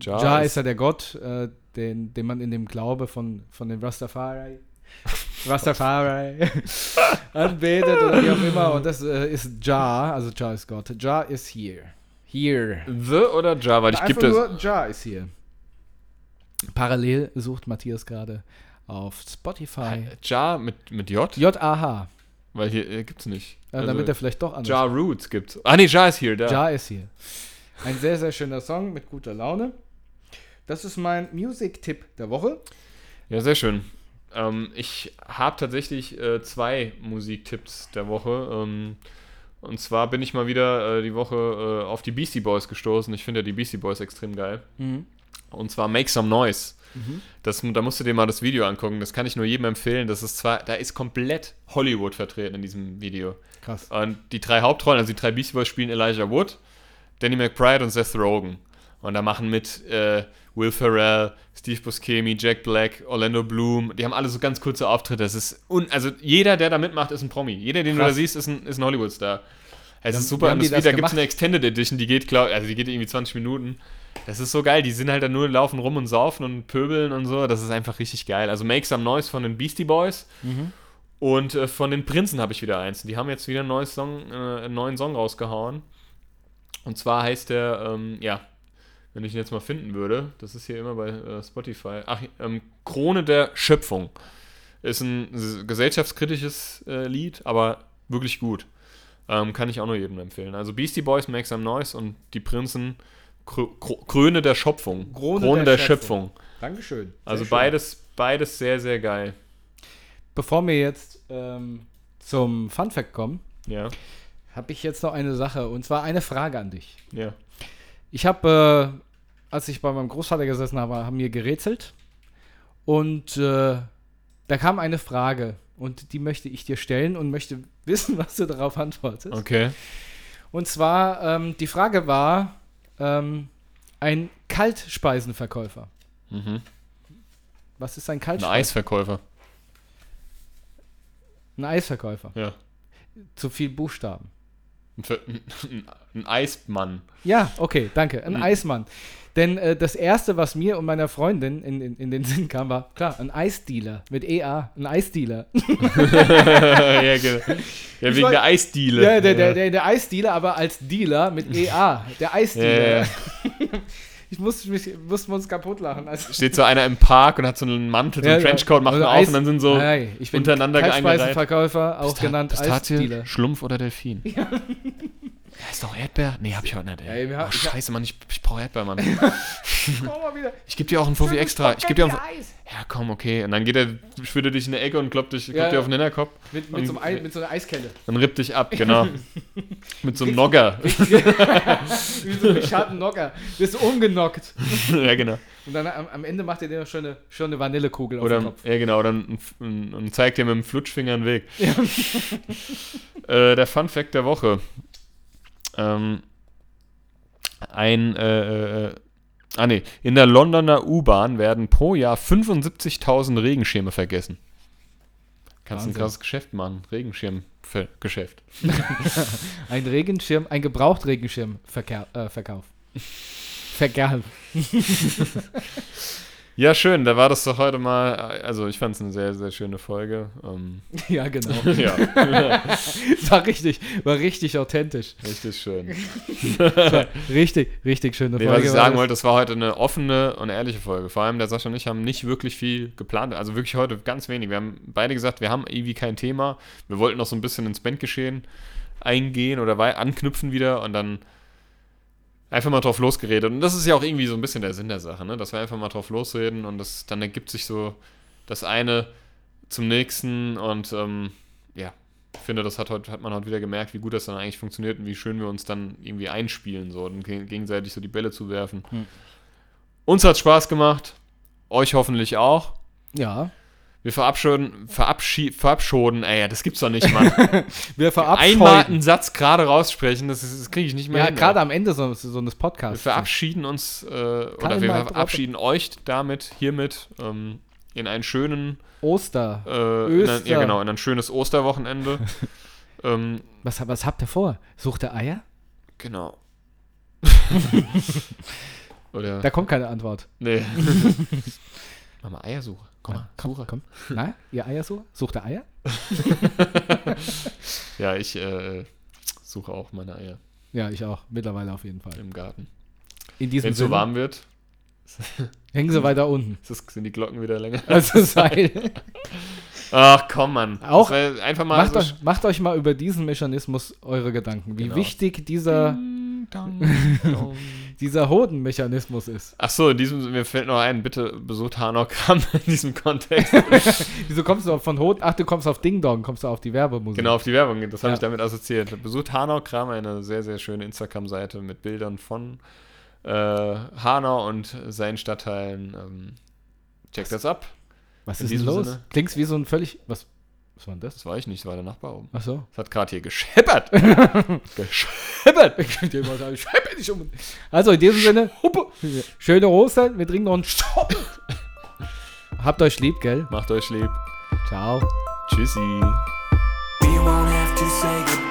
Jah ist- ist ja der Gott, äh, den, den man in dem Glaube von, von den Rastafari, Rastafari anbetet oder wie auch immer. Und das äh, ist Jah, also Jah ist Gott. Jah is here. Here. The oder Jar? Weil ich gebe das. nur Jah ist hier. Parallel sucht Matthias gerade auf Spotify. Jar mit, mit J? J-A-H. Weil hier äh, gibt's nicht. Äh, damit er vielleicht doch anders. Ja Roots gibt's. Ah, nee, Ja ist hier. Da. Ja ist hier. Ein sehr, sehr schöner Song mit guter Laune. Das ist mein Music-Tipp der Woche. Ja, sehr schön. Ähm, ich habe tatsächlich äh, zwei Musiktipps der Woche. Ähm, und zwar bin ich mal wieder äh, die Woche äh, auf die Beastie Boys gestoßen. Ich finde ja die Beastie Boys extrem geil. Mhm. Und zwar Make Some Noise. Mhm. Das, da musst du dir mal das Video angucken. Das kann ich nur jedem empfehlen. Das ist zwar, da ist komplett Hollywood vertreten in diesem Video. Krass. Und die drei Hauptrollen, also die drei Beastie Boys spielen Elijah Wood, Danny McBride und Seth Rogen. Und da machen mit äh, Will Ferrell, Steve Buscemi, Jack Black, Orlando Bloom. Die haben alle so ganz kurze Auftritte. Das ist un also jeder, der da mitmacht, ist ein Promi. Jeder, den du Krass. da siehst, ist ein, ist ein Hollywood-Star. Es Wie ist super. Und die das, das da gibt es eine Extended Edition, die geht, glaub, also die geht irgendwie 20 Minuten. Das ist so geil. Die sind halt dann nur laufen rum und saufen und pöbeln und so. Das ist einfach richtig geil. Also Make Some Noise von den Beastie Boys. Mhm. Und äh, von den Prinzen habe ich wieder eins. Die haben jetzt wieder ein neues Song, äh, einen neuen Song rausgehauen. Und zwar heißt der, ähm, ja, wenn ich ihn jetzt mal finden würde, das ist hier immer bei äh, Spotify. Ach, ähm, Krone der Schöpfung. Ist ein gesellschaftskritisches äh, Lied, aber wirklich gut. Ähm, kann ich auch nur jedem empfehlen. Also Beastie Boys, Make Some Noise und die Prinzen, Kro- Krone der Schöpfung. Krone der, der Schöpfung. Dankeschön. Also Sehr schön. beides, beides sehr, sehr geil. Bevor wir jetzt ähm, zum Fun Fact kommen, Ja, habe ich jetzt noch eine Sache und zwar eine Frage an dich. ja. Ich habe, äh, als ich bei meinem Großvater gesessen habe, haben wir gerätselt und äh, da kam eine Frage und die möchte ich dir stellen und möchte wissen, was du darauf antwortest. Okay. Und zwar, ähm, die Frage war, ähm, ein Kaltspeisenverkäufer. Mhm. Was ist ein Ein Kaltspeisenverkäufer? Eisverkäufer. Ein Eisverkäufer. Ja. Zu viel Buchstaben. Ein, ein, ein Eismann. Ja, okay, danke. Ein Mhm. Eismann. Denn äh, das Erste, was mir und meiner Freundin in, in, in den Sinn kam, war, klar, ein Eisdealer mit EA. Ein Eisdealer. ja, genau. Ja, wegen wollt- der Eisdiele. Ja, der, der, der, der Eisdealer, aber als Dealer mit EA. Der Eisdealer. Ja, ja. Ich musste mich, mussten wir uns kaputt lachen. Also, Steht so einer im Park und hat so einen Mantel, so einen Trenchcoat, macht also ihn auf Eis- und dann sind so Hey, ich bin untereinander eingereiht. Kaltspeisenverkäufer, auch genannt Pistazie, Eisdealer. Schlumpf oder Delfin? Ja. Ist doch Erdbeer? Nee, hab ich heute nicht. Ey. haben- oh, scheiße, Mann, ich, ich brauche Erdbeer, Mann. Ich geb dir auch einen Fuffi extra. Ich geb dir auch einen. Ja, komm, okay. Und dann geht er, schwirrt er dich in eine Ecke und kloppt, dich, kloppt Ja, dir auf den Hinterkopf. Mit, mit, so einem Ei- mit so einer Eiskelle. Dann rippt dich ab, genau. Mit so einem Nogger. Wie so ein Schattennocker. Bist du umgenockt. ja, genau. Und dann am, am Ende macht er dir noch schon eine, schon eine Vanillekugel auf Oder, den Kopf. ja, genau, dann und, und zeigt dir mit dem Flutschfinger einen Weg. äh, der Fun Fact der Woche. Ähm, ein, äh, äh, ah nee, in der Londoner U-Bahn werden pro Jahr 75.000 Regenschirme vergessen. Kannst ein Wahnsinn. krasses Geschäft machen, Regenschirmgeschäft. Ein Regenschirm, ein Gebraucht-Regenschirm-Verkauf. Äh, Verkauf. Verkauf. Ja, schön, da war das doch heute mal, also ich fand es eine sehr, sehr schöne Folge. Ähm, Ja, genau. ja, War richtig, war richtig authentisch. richtig schön. Richtig, richtig schöne Nee, Folge. was ich sagen wollte, das war heute eine offene und ehrliche Folge. Vor allem der Sascha und ich haben nicht wirklich viel geplant. Also wirklich heute ganz wenig. Wir haben beide gesagt, wir haben irgendwie kein Thema. Wir wollten noch so ein bisschen ins Bandgeschehen eingehen oder anknüpfen wieder und dann einfach mal drauf losgeredet. Und das ist ja auch irgendwie so ein bisschen der Sinn der Sache, ne? dass wir einfach mal drauf losreden und das, dann ergibt sich so das eine zum nächsten und ähm, ja, ich finde, das hat, heute, hat man heute wieder gemerkt, wie gut das dann eigentlich funktioniert und wie schön wir uns dann irgendwie einspielen so und ge- gegenseitig so die Bälle zu werfen. Hm. Uns hat Spaß gemacht, euch hoffentlich auch. Ja. Wir verabschieden, verabschied, verabschieden, ey, das gibt's doch nicht, Mann. Wir Einmal verabscheuen. einen Satz gerade raussprechen, das, ist- das kriege ich nicht mehr Ja, hin. gerade am Ende so, so eines Wir Podcasts. verabschieden uns, äh, oder wir mal verabschieden euch damit, hiermit, ähm, in einen schönen, Oster. äh, in ein, Öster. ja genau, in ein schönes Osterwochenende. ähm, Was, was habt ihr vor? Sucht ihr Eier? genau. oder, Da kommt keine Antwort. nee. Mach mal Eiersuche. Komm mal, komm, Suche. komm. Na, ihr Eiersucher? Sucht ihr Eier? Ja, ich äh, suche auch meine Eier Ja, ich auch. Mittlerweile auf jeden Fall. im Garten. Wenn es so warm wird, hängen sie weiter unten. das, sind die Glocken wieder länger. Also Seil. Ach komm, Mann. Auch- einfach mal Macht, so euch, macht euch mal über diesen Mechanismus eure Gedanken, wie Genau. wichtig dieser, dieser Hodenmechanismus ist. Ach so, in diesem, mir fällt noch ein, bitte besucht Hanokram in diesem Kontext. Wieso kommst du von Hoden? Ach, du kommst auf Ding Dong, kommst du auf die Werbemusik. genau, auf die Werbung, das habe Ja. ich damit assoziiert. Besucht Hanokram, eine sehr, sehr schöne Instagram-Seite mit Bildern von äh, Hanau und seinen Stadtteilen. Ähm, checkt das ab. Was in ist denn los? Sinne- Klingst wie so ein völlig. Was, was war denn das? Das war ich nicht, das war der Nachbar oben. Ach so. Das hat gerade hier gescheppert. gescheppert. Ich könnte schreibe nicht um. Also in diesem Sinne, schöne Ostern, wir trinken noch einen Stopp. Habt euch lieb, gell? Macht euch lieb. Ciao. Tschüssi. We won't have to say goodbye.